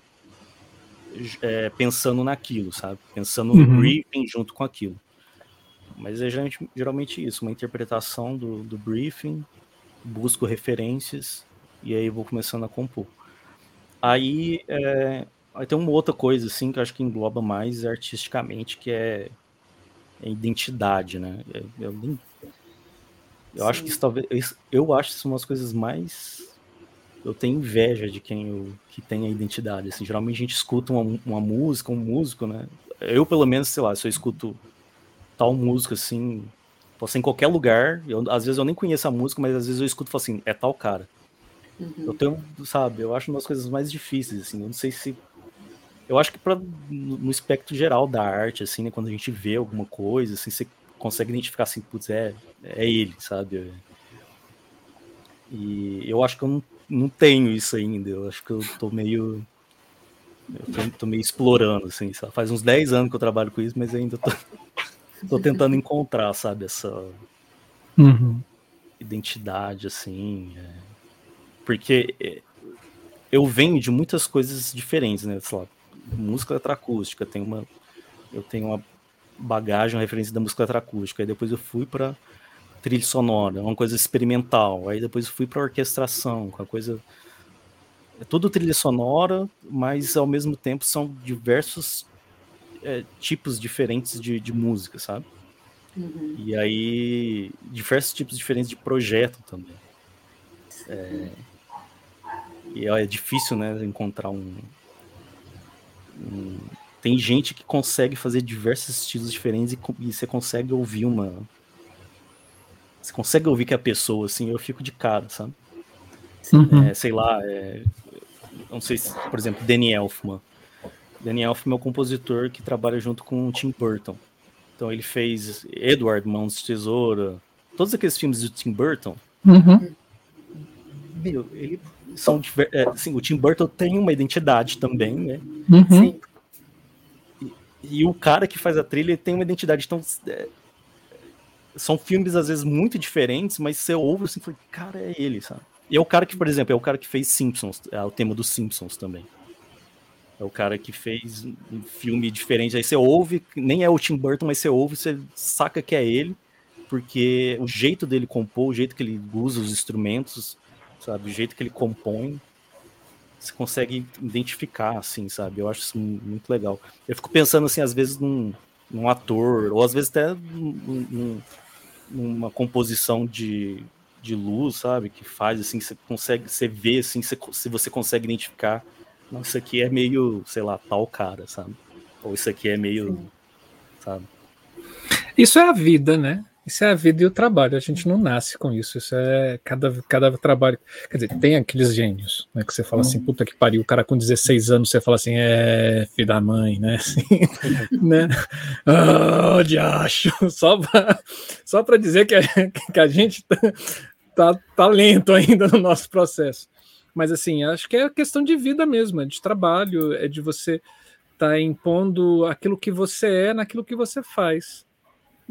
é, pensando naquilo, sabe? Pensando no uhum. briefing junto com aquilo. Mas é geralmente, geralmente isso, uma interpretação do, do briefing, busco referências e aí vou começando a compor. Aí é, Aí tem uma outra coisa, assim, que eu acho que engloba mais artisticamente, que é a identidade, né? É, eu, eu, eu acho que isso talvez. Eu acho que são umas coisas mais eu tenho inveja de quem eu, que tem a identidade. Assim, geralmente a gente escuta uma, uma música, um músico, né? Eu, pelo menos, sei lá, se eu escuto tal música assim, posso ser em qualquer lugar, eu, às vezes eu nem conheço a música, mas às vezes eu escuto e falo assim, é tal cara. Uhum. Eu tenho, sabe, eu acho uma das coisas mais difíceis, assim, eu não sei se. Eu acho que pra, no espectro geral da arte, assim, né, quando a gente vê alguma coisa, assim, você consegue identificar assim, putz, é, é ele, sabe? E eu acho que eu não, não tenho isso ainda, eu acho que eu tô meio. Eu tô, meio explorando, assim, sabe? Faz uns 10 anos que eu trabalho com isso, mas ainda tô, <laughs> tô tentando encontrar, sabe, essa uhum. identidade, assim. É... Porque é, eu venho de muitas coisas diferentes, né? Sei lá, música eletroacústica, tem uma, eu tenho uma bagagem, uma referência da música eletroacústica, aí depois eu fui para trilha sonora, uma coisa experimental, aí depois fui para orquestração, uma coisa é tudo trilha sonora, mas ao mesmo tempo são diversos é, tipos diferentes de, de música, sabe? Uhum. E aí, diversos tipos diferentes de projeto também. É, e é difícil, né, encontrar um, um, Tem gente que consegue fazer diversos estilos diferentes e, e você consegue ouvir uma. Você consegue ouvir que a pessoa, assim, eu fico de cara, sabe? Uhum. É, sei lá, é, não sei se, por exemplo, Danny Elfman. Danny Elfman é o compositor que trabalha junto com o Tim Burton. Então ele fez Edward, Mãos de Tesoura, todos aqueles filmes do Tim Burton. Uhum. Meu, ele são é, assim, o Tim Burton tem uma identidade também, né? Uhum. E, e, o cara que faz a trilha tem uma identidade. Então, é, são filmes às vezes muito diferentes, mas você ouve assim, fala, cara, é ele, sabe? E é o cara que, por exemplo, é o cara que fez Simpsons, é o tema dos Simpsons também. É o cara que fez um filme diferente. Aí você ouve, nem é o Tim Burton, mas você ouve, você saca que é ele, porque o jeito dele compor, o jeito que ele usa os instrumentos, sabe? O jeito que ele compõe, você consegue identificar, assim, sabe? Eu acho isso muito legal. Eu fico pensando, assim, às vezes num, num ator, ou às vezes até num, numa composição de, de luz, sabe? Que faz, assim, você consegue, você vê, assim, você, se você consegue identificar, não, isso aqui é meio, sei lá, tal cara, sabe? Ou isso aqui é meio, Sim. sabe? Isso é a vida, né? Isso é a vida e o trabalho. A gente não nasce com isso. Isso é cada, cada trabalho. Quer dizer, tem aqueles gênios, né? Que você fala assim, uhum. puta que pariu, o cara com 16 anos, você fala assim, é filho da mãe, né? Assim, <laughs> né? Oh, diacho! <laughs> Só pra, só pra dizer que a, que a gente tá, tá, tá lento ainda no nosso processo. Mas assim, acho que é questão de vida mesmo, é de trabalho, é de você estar tá impondo aquilo que você é naquilo que você faz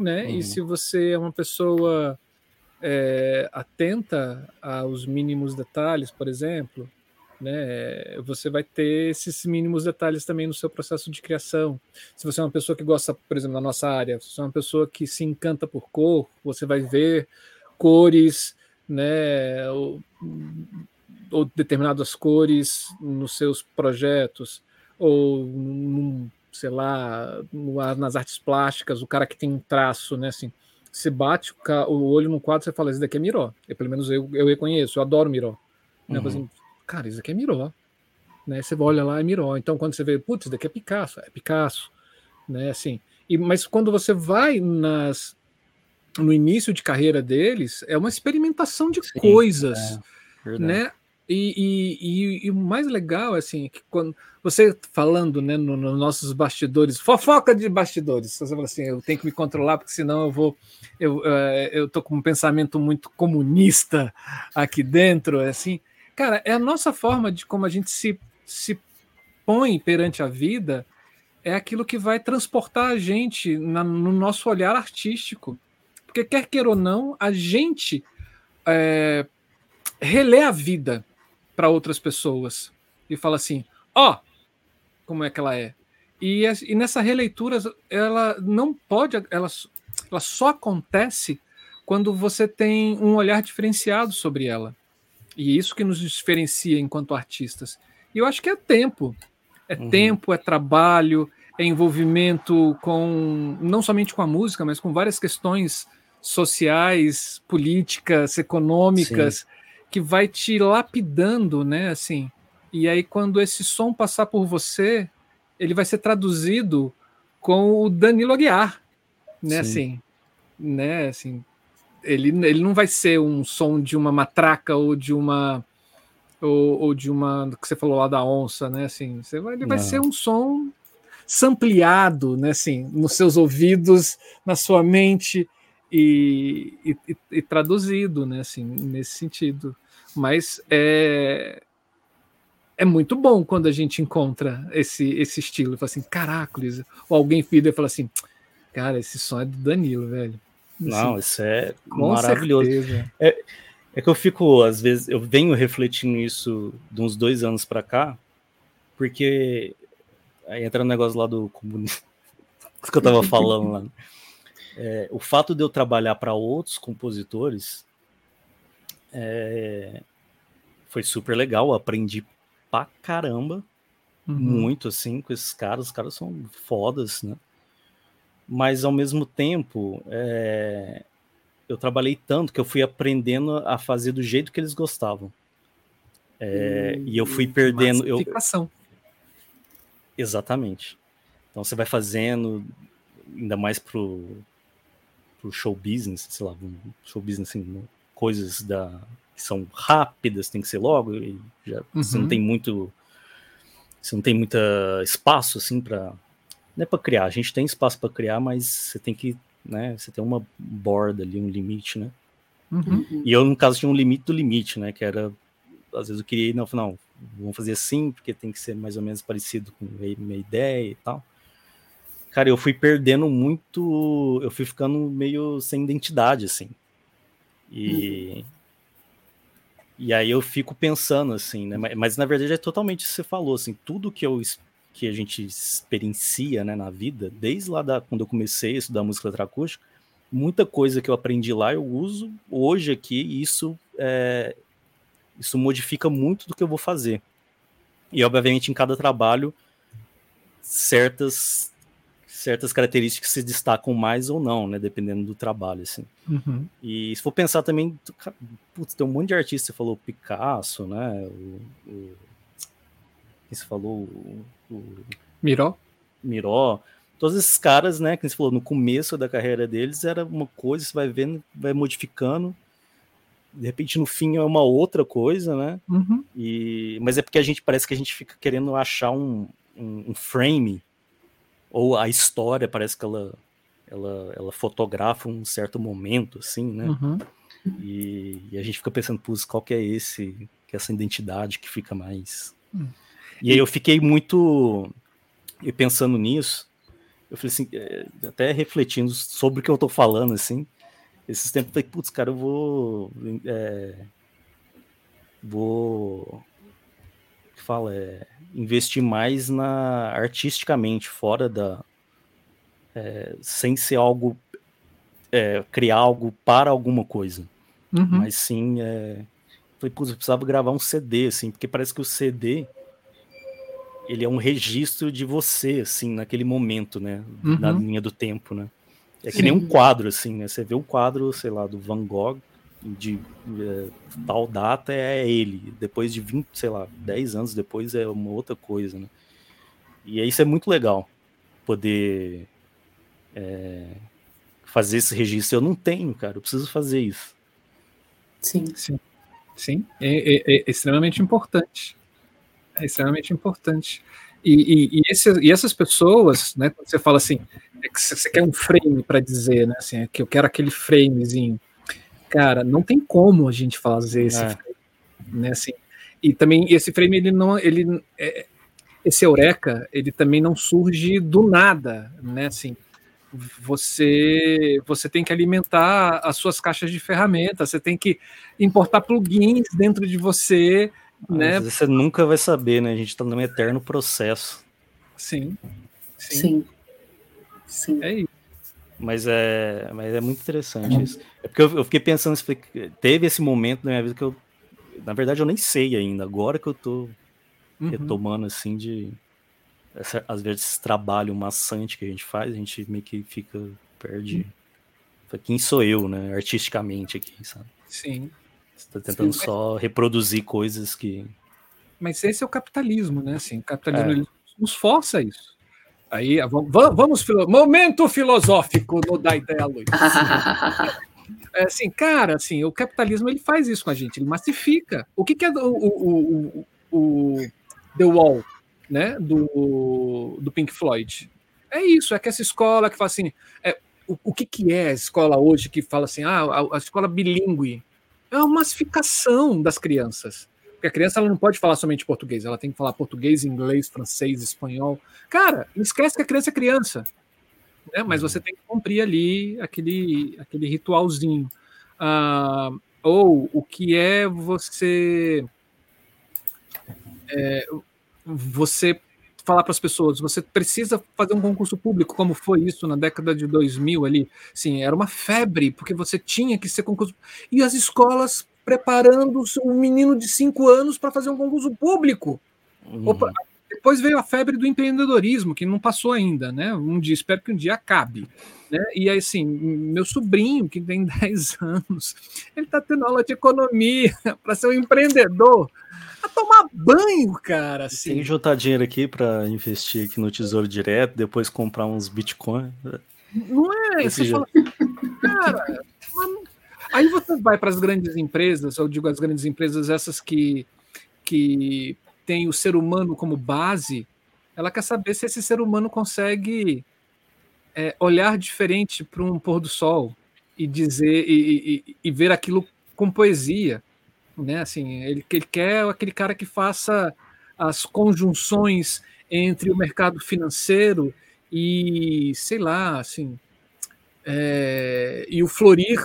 né? Uhum. E se você é uma pessoa é, atenta aos mínimos detalhes, por exemplo, né? Você vai ter esses mínimos detalhes também no seu processo de criação. Se você é uma pessoa que gosta, por exemplo, na nossa área, se você é uma pessoa que se encanta por cor, você vai ver cores, né? Ou, ou determinadas cores nos seus projetos, ou num sei lá, nas artes plásticas, o cara que tem um traço, né, assim, você bate o olho no quadro, você fala, isso daqui é Miró. Eu, pelo menos eu, eu reconheço, eu adoro Miró. Né, uhum. Assim, cara, isso daqui é Miró. Né, você olha lá, é Miró. Então, quando você vê, putz, isso daqui é Picasso, é Picasso. Né, assim, e, mas quando você vai nas no início de carreira deles, é uma experimentação de Sim, coisas, é, né? E, e, e, o mais legal, assim, é que quando você falando, né, nos no nossos bastidores, fofoca de bastidores, você fala assim, eu tenho que me controlar, porque senão eu vou, eu, uh, eu tô com um pensamento muito comunista aqui dentro, assim, cara, é a nossa forma de como a gente se, se põe perante a vida, é aquilo que vai transportar a gente na, no nosso olhar artístico, porque quer queira ou não, a gente é, relê a vida para outras pessoas e fala assim: ó, oh, como é que ela é. E, e, nessa releitura, ela não pode, ela, ela só acontece quando você tem um olhar diferenciado sobre ela. E é isso que nos diferencia enquanto artistas. E eu acho que é tempo. É uhum. tempo, é trabalho, é envolvimento com não somente com a música, mas com várias questões sociais, políticas, econômicas. Sim que vai te lapidando, né? Assim, e aí quando esse som passar por você, ele vai ser traduzido com o Danilo Aguiar, né? Sim. Assim, né? Assim, ele, ele não vai ser um som de uma matraca ou de uma ou, ou de uma que você falou lá da onça, né? Assim, você vai, ele vai ser um som sampleado, né? Assim, nos seus ouvidos, na sua mente e, e, e traduzido, né? Assim, nesse sentido. Mas é é muito bom quando a gente encontra esse, esse estilo. Fala assim, caracoles. Ou alguém vira e fala assim, cara, esse som é do Danilo, velho. Assim, Não, isso é maravilhoso. É, é que eu fico, às vezes, eu venho refletindo isso de uns dois anos para cá, porque aí entra o um negócio lá do comunismo, <laughs> que eu tava falando lá. É, o fato de eu trabalhar para outros compositores é, foi super legal, aprendi pra caramba, uhum. muito assim, com esses caras, os caras são fodas, né? Mas ao mesmo tempo, é, eu trabalhei tanto que eu fui aprendendo a fazer do jeito que eles gostavam. É, hum, e eu fui perdendo. Eu, exatamente. Então você vai fazendo, ainda mais pro, pro show business, sei lá, show business, assim, coisas da, que são rápidas, tem que ser logo, e já, uhum. você não uhum. tem muito. Você não tem muito espaço assim para não é para criar, a gente tem espaço para criar, mas você tem que né? Você tem uma borda ali, um limite, né? Uhum. E eu, no caso, tinha um limite do limite, né? Que era, às vezes eu queria, não, não, vamos fazer assim, porque tem que ser mais ou menos parecido com a minha ideia e tal. Cara, eu fui perdendo muito, eu fui ficando meio sem identidade, assim. E. Uhum. E aí eu fico pensando, assim, né? Mas, mas, na verdade é totalmente isso que você falou, assim, tudo que eu que a gente experiencia né, na vida, desde lá da, quando eu comecei a estudar música eletroacústica, muita coisa que eu aprendi lá eu uso hoje aqui e isso, é, isso modifica muito do que eu vou fazer. E, obviamente, em cada trabalho, certas certas características se destacam mais ou não, né? Dependendo do trabalho, assim. Uhum. E se for pensar também, putz, tem um monte de artistas, você falou Picasso, né? O, o quem você falou, o, o Miró. Miró. Todos esses caras, né, que você falou, no começo da carreira deles era uma coisa, você vai vendo, vai modificando, de repente no fim é uma outra coisa, né? Uhum. E, mas é porque a gente parece que a gente fica querendo achar um, um, um frame, ou a história parece que ela, ela, ela fotografa um certo momento, assim, né? Uhum. E, e, a gente fica pensando, putz, qual que é esse, que é essa identidade que fica mais. Uhum. E aí eu fiquei muito pensando nisso. Eu falei assim, é, até refletindo sobre o que eu tô falando, assim. Esses tempos eu falei, putz, cara, eu vou. É, vou. Que fala? É, investir mais na artisticamente, fora da. É, sem ser algo. É, criar algo para alguma coisa. Uhum. Mas sim. É, falei, putz, eu precisava gravar um CD, assim, porque parece que o CD ele é um registro de você, assim, naquele momento, né? Uhum. Na linha do tempo, né? É que Sim. nem um quadro, assim, né? Você vê um quadro, sei lá, do Van Gogh, de é, tal data é ele. Depois de 20, sei lá, 10 anos depois é uma outra coisa, né? E isso é muito legal, poder é, fazer esse registro. Eu não tenho, cara, eu preciso fazer isso. Sim. Sim. Sim, é, é, é extremamente importante. É extremamente importante. E, e, e, esse, e, essas pessoas, né, quando você fala assim, é que você quer um frame para dizer, né, assim, é que eu quero aquele framezinho, cara, não tem como a gente fazer esse é. frame, né, assim, e também esse frame, ele não, ele, é, esse eureka, ele também não surge do nada, né, assim, você você tem que alimentar as suas caixas de ferramentas, você tem que importar plugins dentro de você né? Você nunca vai saber, né? A gente está num eterno processo. Sim. Sim. Sim. Sim. É isso. Mas é, mas é muito interessante uhum. isso. É porque eu, eu, fiquei pensando, teve esse momento na minha vida que eu, na verdade, eu nem sei ainda. Agora que eu tô uhum. retomando, assim, de. Essa, às vezes, esse trabalho maçante que a gente faz, a gente meio que fica, perde. Uhum. Quem sou eu, né? Artisticamente aqui, sabe? Sim. Você está tentando Sim, só reproduzir coisas que. Mas esse é o capitalismo, né? Assim, o capitalismo é. nos força a isso. Aí, vamos, vamos momento filosófico no da ideia luz. <laughs> é, assim, cara, assim, o capitalismo ele faz isso com a gente, ele massifica. O que, que é o, o, o, o The Wall, né, do, do Pink Floyd? É isso, é que essa escola que fala assim, é, o, o que, que é a escola hoje que fala assim, ah, a, a escola bilíngue? É uma massificação das crianças. Porque a criança ela não pode falar somente português, ela tem que falar português, inglês, francês, espanhol. Cara, não esquece que a criança é criança. Né? Mas você tem que cumprir ali aquele, aquele ritualzinho. Ah, ou o que é você. É, você falar para as pessoas, você precisa fazer um concurso público, como foi isso na década de 2000 ali. Sim, era uma febre, porque você tinha que ser concurso. E as escolas preparando um menino de cinco anos para fazer um concurso público. Uhum. Opa, depois veio a febre do empreendedorismo, que não passou ainda, né? Um dia, espero que um dia acabe. Né? E aí, assim, meu sobrinho, que tem <laughs> 10 anos, ele está tendo aula de economia <laughs> para ser um empreendedor a tomar banho, cara. Assim. Tem que juntar dinheiro aqui para investir aqui no Tesouro Direto, depois comprar uns Bitcoin. Não é? Você fala, cara, aí você vai para as grandes empresas, eu digo as grandes empresas, essas que, que têm o ser humano como base, ela quer saber se esse ser humano consegue é, olhar diferente para um pôr do sol e dizer e, e, e ver aquilo com poesia né? Assim, ele, ele quer aquele cara que faça as conjunções entre o mercado financeiro e, sei lá, assim, é, e o florir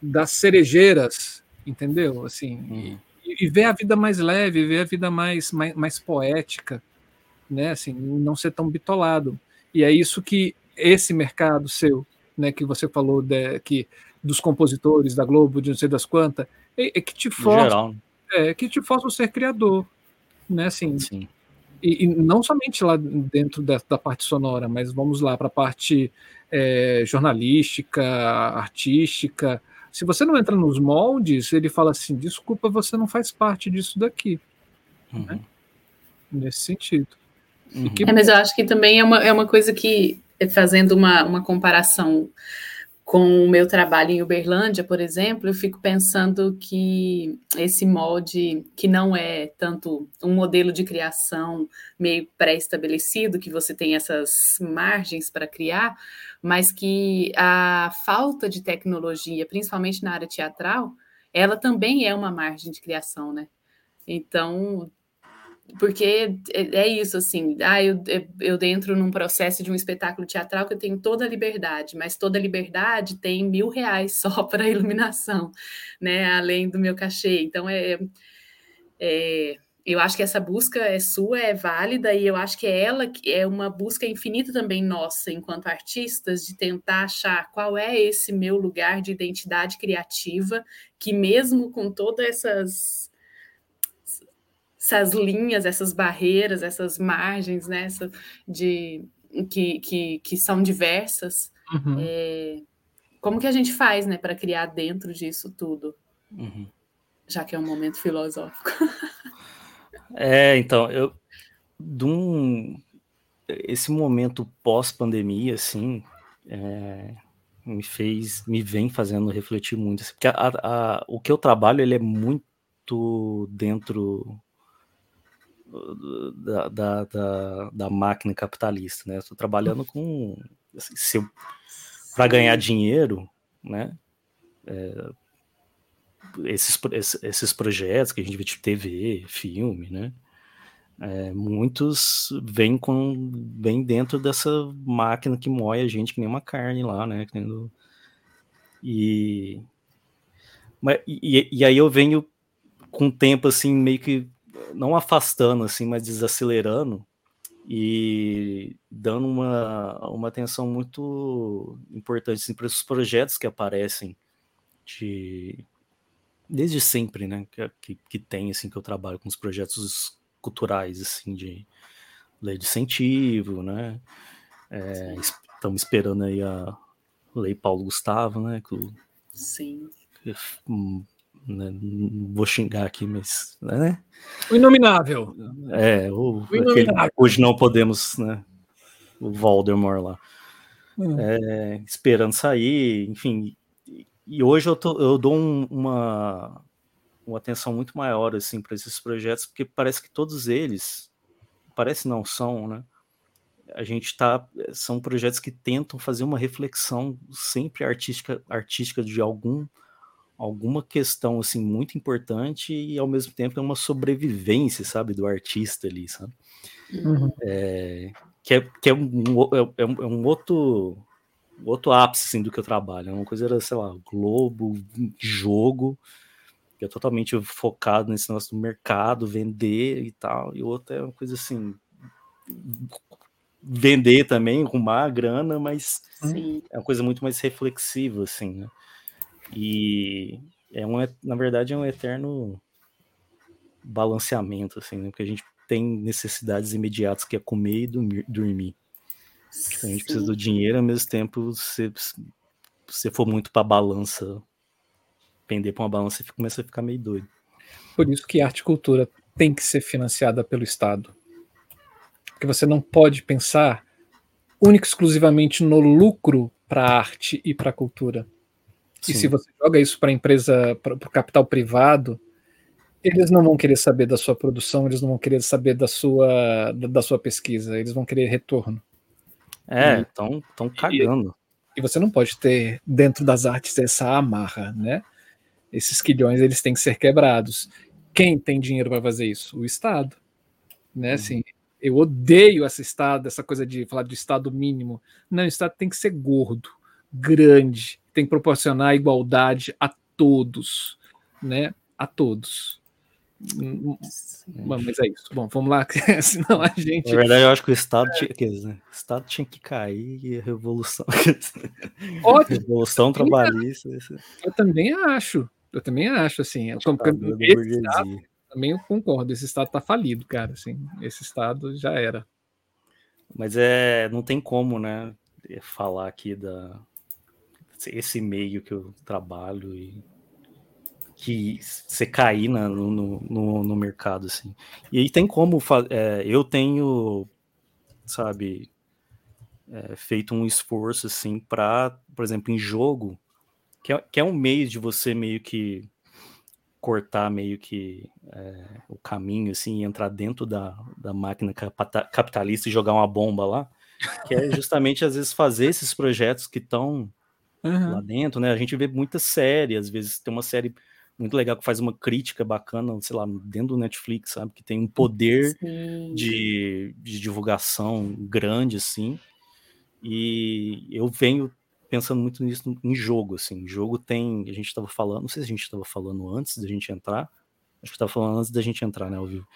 das cerejeiras, entendeu? Assim, uhum. e, e, ver a vida mais leve, ver a vida mais, mais, mais poética, né? Assim, não ser tão bitolado. E é isso que esse mercado seu, né, que você falou de, que dos compositores da Globo, de não sei das quantas, é, é que te força, é, que te força a ser criador, né? Assim, Sim. E, e, não somente lá dentro da, da parte sonora, mas vamos lá para a parte é, jornalística, artística. Se você não entra nos moldes, ele fala assim: desculpa, você não faz parte disso daqui. Uhum. Né? Nesse sentido. Uhum. É, mas eu acho que também é uma, é uma coisa que, fazendo uma, uma comparação com o meu trabalho em Uberlândia, por exemplo, eu fico pensando que esse molde, que não é tanto um modelo de criação meio pré-estabelecido, que você tem essas margens para criar, mas que a falta de tecnologia, principalmente na área teatral, ela também é uma margem de criação, né? Então, porque é, é isso, assim, ah, eu, eu dentro num processo de um espetáculo teatral que eu tenho toda a liberdade, mas toda a liberdade tem mil reais só <laughs> para iluminação, né, além do meu cachê, então é, é, eu acho que essa busca é sua, é válida, e eu acho que é ela que é uma busca infinita também nossa, enquanto artistas, de tentar achar qual é esse meu lugar de identidade criativa, que mesmo com todas essas essas linhas, essas barreiras, essas margens, né, essa de, que, que, que são diversas. Uhum. É, como que a gente faz né, para criar dentro disso tudo? Uhum. Já que é um momento filosófico. <laughs> É, então, eu. De um, esse momento pós-pandemia, assim, é, me fez, me vem fazendo refletir muito. Assim, porque a, a, o que eu trabalho, ele é muito dentro da, da, da, da máquina capitalista, né? Estou trabalhando com assim, para ganhar dinheiro, né? É, esses, esses projetos que a gente vê de TV, filme, né? É, muitos vêm com vêm dentro dessa máquina que moe a gente que nem uma carne lá, né? E, mas, e, e aí eu venho com o tempo assim meio que não afastando assim, mas desacelerando e dando uma, uma atenção muito importante assim, para esses projetos que aparecem de desde sempre, né, que, que tem assim que eu trabalho com os projetos culturais assim de lei de incentivo, né? É, estamos esperando aí a lei Paulo Gustavo, né? Que, Sim. Que, hum, né, não vou xingar aqui, mas. Né? O inominável. É, o, o inominável. hoje não podemos, né? O Voldemort lá. Hum. É, esperando sair, enfim. E hoje eu, tô, eu dou um, uma, uma atenção muito maior assim para esses projetos, porque parece que todos eles, parece não são, né? A gente tá, são projetos que tentam fazer uma reflexão sempre artística, artística de algum alguma questão assim muito importante e ao mesmo tempo é uma sobrevivência, sabe, do artista ali, sabe? Uhum. É, que é, que é, um, é, é um, é um outro outro ápice assim, do que eu trabalho. É uma coisa era, sei lá, Globo, jogo, que é totalmente focado nesse negócio do mercado, vender e tal, e outra é uma coisa assim vender também, arrumar a grana, mas Sim. é uma coisa muito mais reflexiva, assim, né? E é um, na verdade, é um eterno balanceamento, assim, né? Porque a gente tem necessidades imediatas que é comer e dormir. A gente precisa do dinheiro, ao mesmo tempo, se você for muito para balança, pender para uma balança, você começa a ficar meio doido. Por isso que arte e cultura tem que ser financiada pelo Estado. Porque você não pode pensar única e exclusivamente no lucro para a arte e para a cultura. Sim. E se você joga isso para a empresa, para o capital privado, eles não vão querer saber da sua produção, eles não vão querer saber da sua, da, sua pesquisa, eles vão querer retorno. É, estão tão cagando. E, e, você não pode ter dentro das artes essa amarra, né? Esses quilhões eles têm que ser quebrados. Quem tem dinheiro para fazer isso? O Estado, né? Uhum. Assim, eu odeio essa estado, essa coisa de falar de estado mínimo. Não, o estado tem que ser gordo, grande, tem que proporcionar igualdade a todos, né? A todos. Mas é isso. Bom, vamos lá, <laughs> senão a gente. Na verdade, eu acho que o Estado tinha, né? o Estado tinha que cair e a revolução. <laughs> Ótimo. revolução trabalhista. Eu também acho. Eu também acho, assim. Eu, estado, também eu concordo. Esse Estado tá falido, cara. Assim, esse Estado já era. Mas é, não tem como, né? Falar aqui da esse meio que eu trabalho e que você cair na, no, no, no, mercado, assim. E aí tem como, é, eu tenho, sabe, é, feito um esforço, assim, para, por exemplo, em jogo, que é, que é um meio de você meio que cortar meio que é, o caminho, assim, e entrar dentro da, da máquina capitalista e jogar uma bomba lá, que é justamente, às vezes, fazer esses projetos que estão uhum. lá dentro, né? A gente vê muita série, às vezes tem uma série muito legal que faz uma crítica bacana, sei lá, dentro do Netflix, sabe? Que tem um poder de, de, divulgação grande, assim. E eu venho pensando muito nisso em jogo, assim. Jogo tem. A gente estava falando, não sei se a gente estava falando antes da gente entrar. Acho que estava falando antes da gente entrar, né, ao vivo.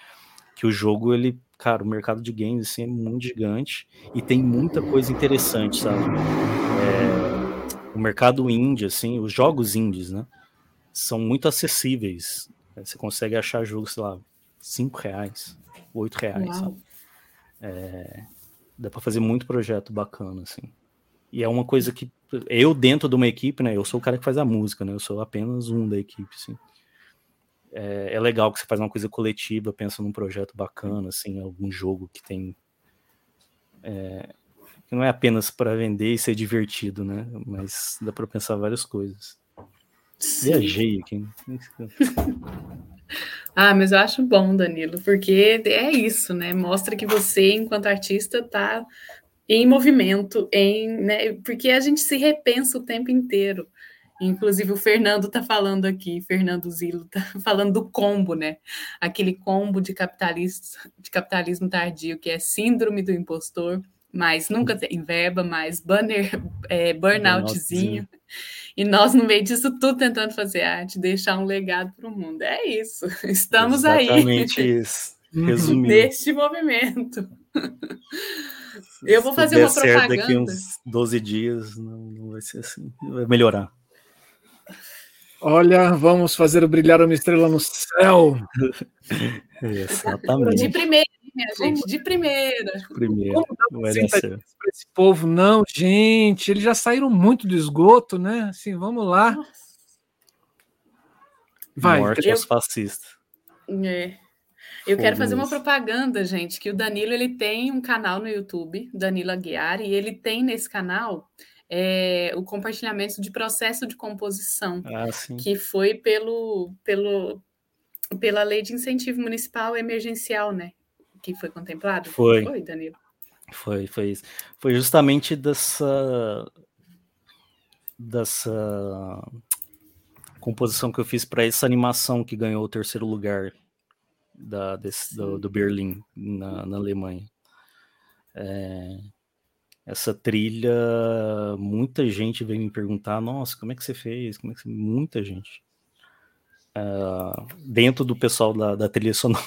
Que o jogo, ele, cara, o mercado de games assim, é muito gigante e tem muita coisa interessante, sabe? É, mercado indie, assim, os jogos indies, né? são muito acessíveis. Você consegue achar jogos, sei lá, 5 reais, 8 reais. É, dá para fazer muito projeto bacana, assim. E é uma coisa que eu, dentro de uma equipe, né? Eu sou o cara que faz a música, né? Eu sou apenas um da equipe, assim. É, é legal que você faz uma coisa coletiva, pensa num projeto bacana, assim, algum jogo que tem. É, que não é apenas para vender e ser divertido, né? Mas dá para pensar várias coisas. Viajei aqui. <laughs> ah, mas eu acho bom, Danilo, porque é isso, né? Mostra que você, enquanto artista, está em movimento, em, né? Porque a gente se repensa o tempo inteiro. Inclusive, o Fernando está falando aqui, Fernando Zilo está <laughs> falando do combo, né? Aquele combo de capitalismo, de capitalismo tardio, que é síndrome do impostor, mas nunca tem verba, mais banner, é, burnoutzinho. E nós, no meio disso tudo, tentando fazer arte, deixar um legado para o mundo. É isso. <laughs> Estamos Exatamente aí. Exatamente <laughs> isso. Resumindo. Neste movimento. Eu vou fazer uma propaganda. daqui uns 12 dias, não, não vai ser assim. Vai melhorar. Olha, vamos fazer brilhar uma estrela no céu. <laughs> Exatamente. De primeira, minha gente, de primeira. De primeira. Como vai dar certo. esse povo, não, gente, eles já saíram muito do esgoto, né? Assim, vamos lá. Vai, Morte eu... aos fascistas. É. Eu quero fazer uma propaganda, gente, que o Danilo ele tem um canal no YouTube, Danilo Aguiar, e ele tem nesse canal é, o compartilhamento de processo de composição, ah, que foi pelo, pelo, pela lei de incentivo municipal emergencial, né? Que foi contemplado. Foi. Foi, Danilo. Foi, foi isso. Foi justamente dessa dessa composição que eu fiz para essa animação que ganhou o terceiro lugar da, desse, do, do, Berlim, na, na Alemanha. É, essa trilha, muita gente veio me perguntar, nossa, como é que você fez? Como é que você... Muita gente. Uh, dentro do pessoal da, da trilha sonora,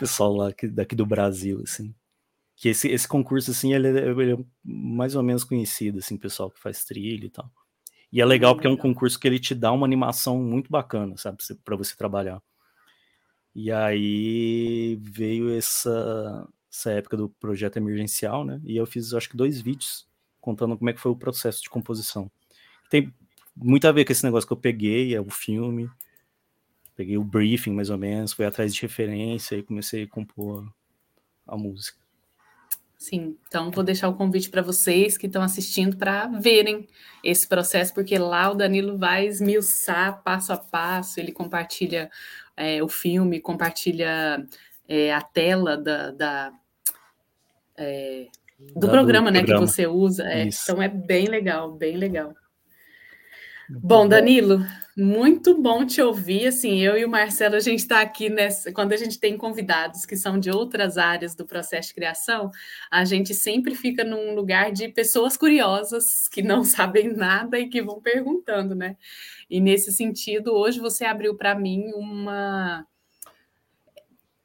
pessoal lá aqui, daqui do Brasil, assim. Que esse, esse concurso, assim, ele é, ele é mais ou menos conhecido, assim, pessoal que faz trilha e tal. E é legal porque é um concurso que ele te dá uma animação muito bacana, sabe, para você trabalhar. E aí veio essa, essa época do projeto emergencial, né? E eu fiz, acho que, dois vídeos contando como é que foi o processo de composição. Tem muito a ver com esse negócio que eu peguei, é o filme, peguei o briefing mais ou menos, fui atrás de referência e comecei a compor a música. Sim, então vou deixar o convite para vocês que estão assistindo para verem esse processo, porque lá o Danilo vai esmiuçar passo a passo, ele compartilha é, o filme, compartilha é, a tela da, da é, do, da, programa, do né, programa. que você usa. É, então é bem legal, bem legal. Bom, Danilo, muito bom te ouvir. Assim, eu e o Marcelo, a gente está aqui nessa. Quando a gente tem convidados que são de outras áreas do processo de criação, a gente sempre fica num lugar de pessoas curiosas que não <laughs> sabem nada e que vão perguntando, né? E nesse sentido, hoje você abriu para mim uma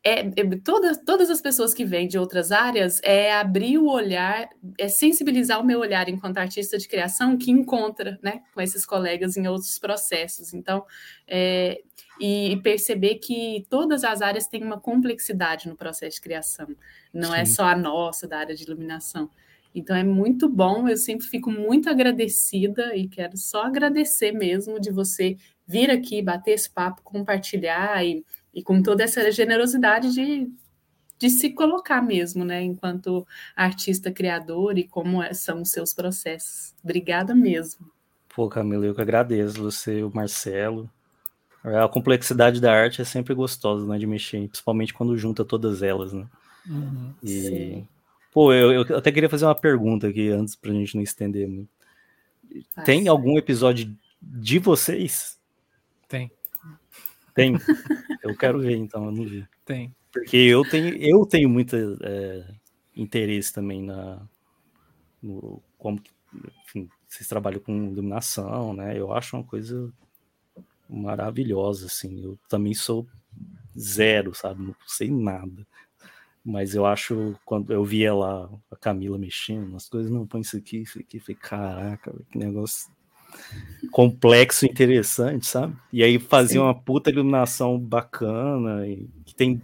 é, é, todas, todas as pessoas que vêm de outras áreas é abrir o olhar, é sensibilizar o meu olhar enquanto artista de criação que encontra né, com esses colegas em outros processos. Então, é, e, perceber que todas as áreas têm uma complexidade no processo de criação, não é Sim. é só a nossa da área de iluminação. Então é muito bom, eu sempre fico muito agradecida e quero só agradecer mesmo de você vir aqui, bater esse papo, compartilhar e e com toda essa generosidade de, de se colocar mesmo, né, enquanto artista criador e como é, são os seus processos. Obrigada mesmo. Pô, Camila, eu que agradeço você, o Marcelo. A complexidade da arte é sempre gostosa, né, de mexer, principalmente quando junta todas elas, né? Uhum, e, sim. pô, eu, eu, até queria fazer uma pergunta aqui antes pra gente não estender muito. Tem algum episódio de vocês? Tem. Tem? Eu quero ver, então, eu não vi. Tem. Porque eu tenho, eu tenho muito é, interesse também na no, como enfim, vocês trabalham com iluminação, né? Eu acho uma coisa maravilhosa, assim. Eu também sou zero, sabe? Não sei nada. Mas eu acho, quando eu via lá a Camila mexendo, as coisas, não, põe isso aqui, isso aqui, falei, caraca, que negócio complexo, interessante, sabe? E aí fazia Sim. uma puta iluminação bacana e que tem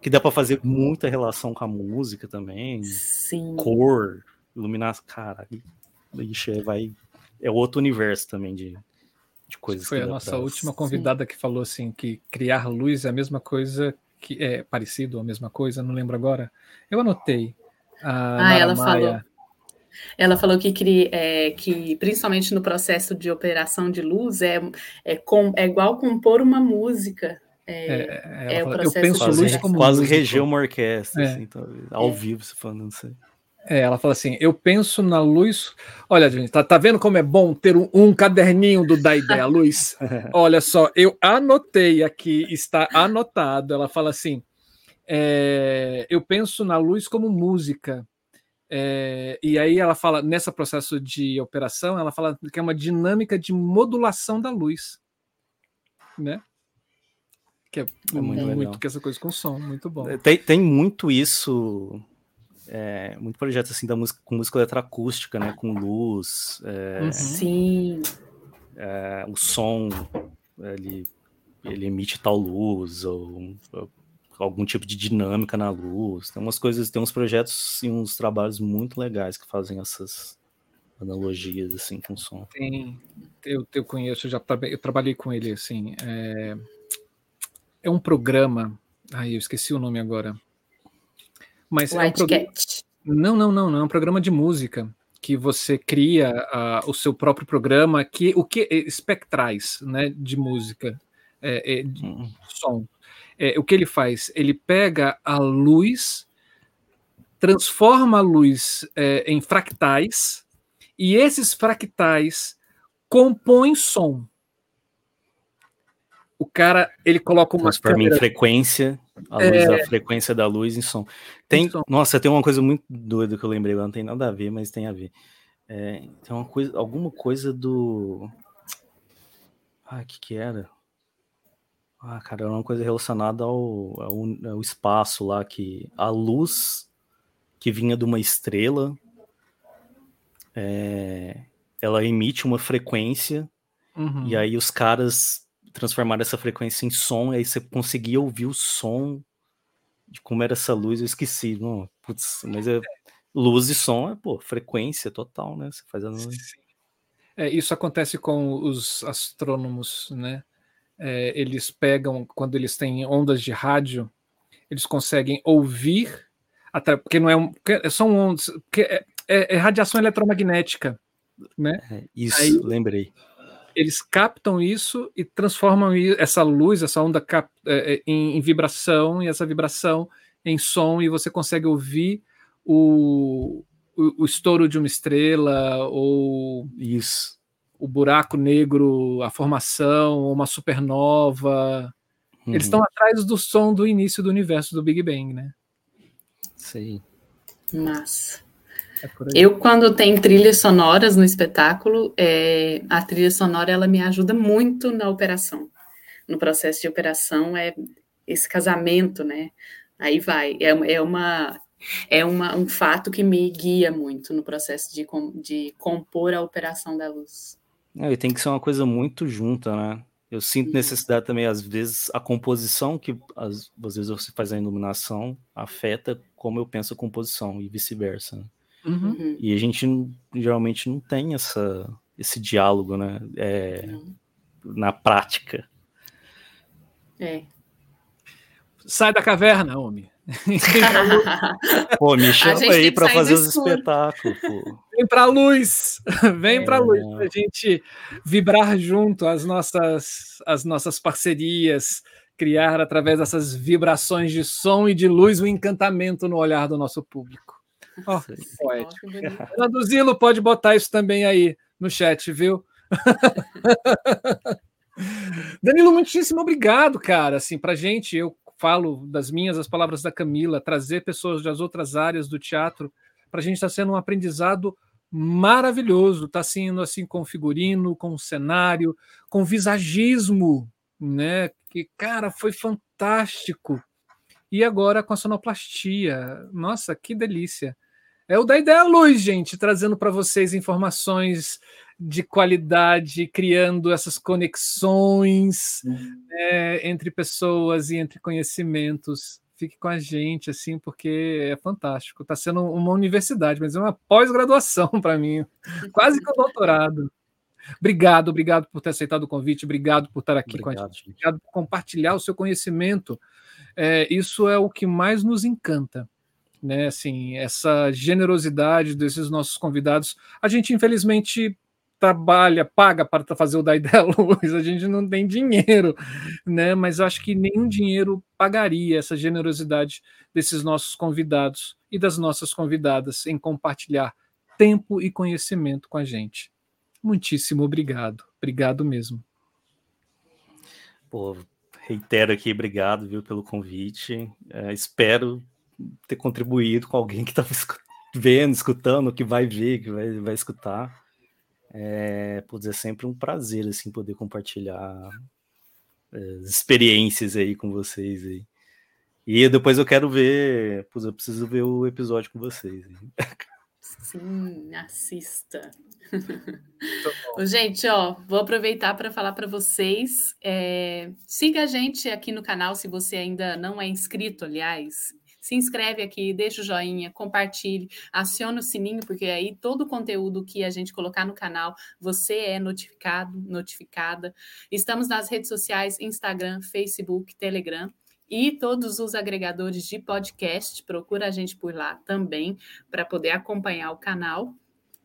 que dá para fazer muita relação com a música também. Sim. Cor, iluminação, cara, ixi, é, vai é outro universo também de, de coisas. Foi a nossa pra... última convidada Sim. que falou assim que criar luz é a mesma coisa que é parecido, a mesma coisa, não lembro agora. Eu anotei. A ah, ela Maia, falou. Ela falou que, é, que, principalmente no processo de operação de luz, é, é, com, é igual compor uma música. É, é, é o falou, processo eu penso de... luz como quase reger uma orquestra, é. assim, ao vivo, se falando, não sei. É, ela fala assim: eu penso na luz. Olha, gente, tá, tá vendo como é bom ter um, um caderninho do Da Ideia Luz? <laughs> Olha só, eu anotei aqui, está anotado. Ela fala assim: é, eu penso na luz como música. É, e aí ela fala, nesse processo de operação, ela fala que é uma dinâmica de modulação da luz. Né? Que é, é muito, muito que essa coisa com som, muito bom. É, tem, tem muito isso, é, muito projeto assim da música com música eletroacústica, né? Com luz. É, uhum. Sim. É, o som, ele, ele emite tal luz, ou, ou algum tipo de dinâmica na luz. Tem umas coisas, tem uns projetos e uns trabalhos muito legais que fazem essas, analogias assim com som. Tem, eu, eu conheço, já eu trabalhei com ele assim. É, é um programa. Ai, eu esqueci o nome agora. Mas White é um programa. Não, não, não, não. É um programa de música que você cria uh, o seu próprio programa, que o que espectrais, né, de música, é, é, de uhum. som. É, o que ele faz? Ele pega a luz, transforma a luz é, em fractais e esses fractais compõem som. O cara, ele coloca uma Transforma câmera... em frequência, a luz, é... a frequência da luz em som. Tem, som. nossa, tem uma coisa muito doida que eu lembrei, não tem nada a ver, mas tem a ver. É, tem uma coisa, alguma coisa do Ah, o que que era? Ah, cara, era uma coisa relacionada ao, ao, ao espaço lá que a luz que vinha de uma estrela é, ela emite uma frequência uhum. e aí os caras transformaram essa frequência em som e aí você conseguia ouvir o som de como era essa luz, eu esqueci, não, putz, mas é luz e som é, pô, frequência total, né? Você faz a é, isso acontece com os astrônomos, né? É, eles pegam, quando eles têm ondas de rádio, eles conseguem ouvir, até, porque não é um. São ondas. É, é, é radiação eletromagnética, né? É, isso, Aí, lembrei. Eles captam isso e transformam essa luz, essa onda cap, é, é, em, em, vibração, e essa vibração em som, e você consegue ouvir o, o, o estouro de uma estrela, ou isso. O buraco negro, a formação, uma supernova. Uhum. Eles estão atrás do som do início do universo do Big Bang, né? Sim. Massa. É eu, quando tem trilhas sonoras no espetáculo, é, a trilha sonora ela me ajuda muito na operação. No processo de operação é esse casamento, né? Aí vai. É, é uma é uma, um fato que me guia muito no processo de, de compor a operação da luz. É, e tem que ser uma coisa muito junta, né? Eu sinto necessidade também, às vezes, a composição que às, às vezes você faz a iluminação afeta como eu penso a composição e vice-versa. Né? Uhum. uhum. E a gente geralmente não tem essa, esse diálogo, né? É, na prática. É. Sai da caverna, homem. <laughs> pô, me chama aí para fazer os espetáculos. Pô. Vem para a luz, <laughs> vem é. para a luz, para a gente vibrar junto as nossas, as nossas parcerias, criar através dessas vibrações de som e de luz o um encantamento no olhar do nosso público. Oh, poético. Fernando Zilo, pode botar isso também aí no chat, viu? <laughs> Danilo, muitíssimo obrigado, cara. Assim, para gente, eu falo das minhas, as palavras da Camila, trazer pessoas das outras áreas do teatro, para a gente está sendo um aprendizado maravilhoso. Está sendo assim com figurino, com cenário, com visagismo, né? Que cara, foi fantástico. E agora com a sonoplastia. Nossa, que delícia. É o da Ideia Luz, gente, trazendo para vocês informações de qualidade, criando essas conexões uhum. né, entre pessoas e entre conhecimentos. Fique com a gente, assim, porque é fantástico. Está sendo uma universidade, mas é uma pós-graduação <laughs> para mim, quase que um doutorado. Obrigado, obrigado por ter aceitado o convite, obrigado por estar aqui obrigado, com a gente, obrigado por compartilhar o seu conhecimento. É, isso é o que mais nos encanta né? Assim, essa generosidade desses nossos convidados. A gente, infelizmente, trabalha, paga para fazer o da ideia <laughs> luz, a gente não tem dinheiro, né? Mas acho que nenhum dinheiro pagaria essa generosidade desses nossos convidados e das nossas convidadas em compartilhar tempo e conhecimento com a gente. Muitíssimo obrigado. Obrigado mesmo. Pô, reitero aqui, obrigado, viu, pelo convite. É, espero ter contribuído com alguém que estava vendo, escutando, que vai ver, que vai, vai escutar. É, putz, é sempre um prazer assim poder compartilhar é, experiências aí com vocês aí. E depois eu quero ver, putz, eu preciso ver o episódio com vocês. Sim, assista. gente, ó, vou aproveitar para falar para vocês. É, siga a gente aqui no canal se você ainda não é inscrito, aliás se inscreve aqui, deixa o joinha, compartilhe, aciona o sininho, porque aí todo o conteúdo que a gente colocar no canal, você é notificado, notificada. Estamos nas redes sociais, Instagram, Facebook, Telegram e todos os agregadores de podcast. Procura a gente por lá também para poder acompanhar o canal.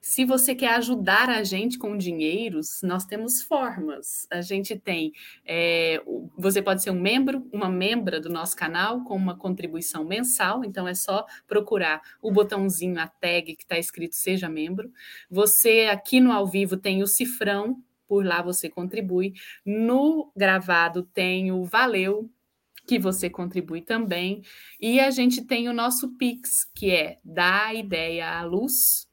Se você quer ajudar a gente com dinheiros, nós temos formas. A gente tem, é, você pode ser um membro, uma membra do nosso canal com uma contribuição mensal. Então é só procurar o botãozinho, a tag que está escrito Seja Membro. Você aqui no ao vivo tem o cifrão, por lá você contribui. No gravado tem o Valeu, que você contribui também. E a gente tem o nosso Pix, que é da ideia à luz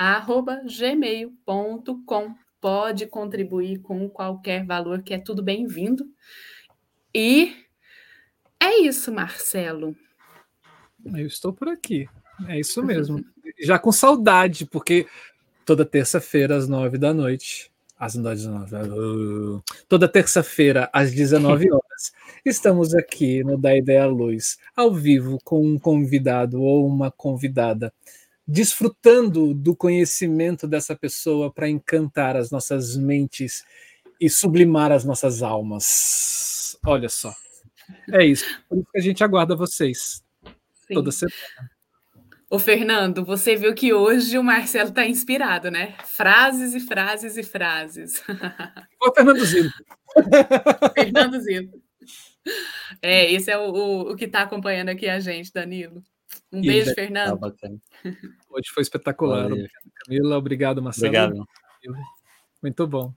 arroba gmail.com. Pode contribuir com qualquer valor, que é tudo bem-vindo. E é isso, Marcelo. Eu estou por aqui. É isso <laughs> mesmo. Já com saudade, porque toda terça-feira, às nove da noite, às nove, uh, toda terça-feira, às 19 <laughs> horas, estamos aqui no Da Ideia Luz, ao vivo, com um convidado ou uma convidada desfrutando do conhecimento dessa pessoa para encantar as nossas mentes e sublimar as nossas almas. Olha só. É isso. Por isso que a gente aguarda vocês Sim. toda semana. Ô, Fernando, você viu que hoje o Marcelo está inspirado, né? Frases e frases e frases. Ô, Fernando Zito. <laughs> Fernando Zito. É, esse é o, o, o que está acompanhando aqui a gente, Danilo. Um beijo, Fernando. Tá <laughs> Hoje foi espetacular. Valeu. Camila, obrigado, Marcelo. Obrigado. Muito bom.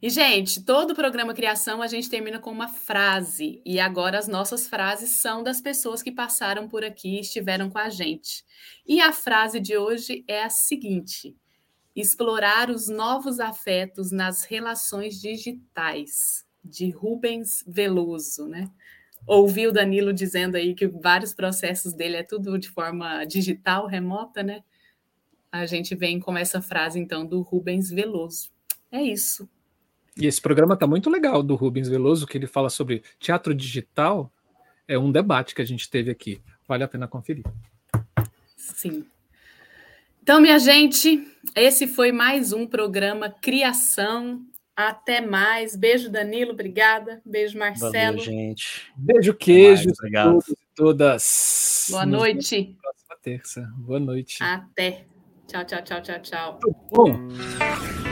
E, gente, todo o programa Criação a gente termina com uma frase. E agora as nossas frases são das pessoas que passaram por aqui e estiveram com a gente. E a frase de hoje é a seguinte: explorar os novos afetos nas relações digitais, de Rubens Veloso, né? Ouvi o Danilo dizendo aí que vários processos dele é tudo de forma digital, remota, né? A gente vem com essa frase, então, do Rubens Veloso. É isso. E esse programa tá muito legal do Rubens Veloso, que ele fala sobre teatro digital. É um debate que a gente teve aqui. Vale a pena conferir. Sim. Então, minha gente, esse foi mais um programa Criação até mais. Beijo, Danilo. Obrigada. Beijo, Marcelo. Valeu, gente. Beijo, queijo. Obrigado. todas. Boa noite. Próxima terça. Boa noite. Até. Tchau, tchau, tchau, tchau, tchau. Bom.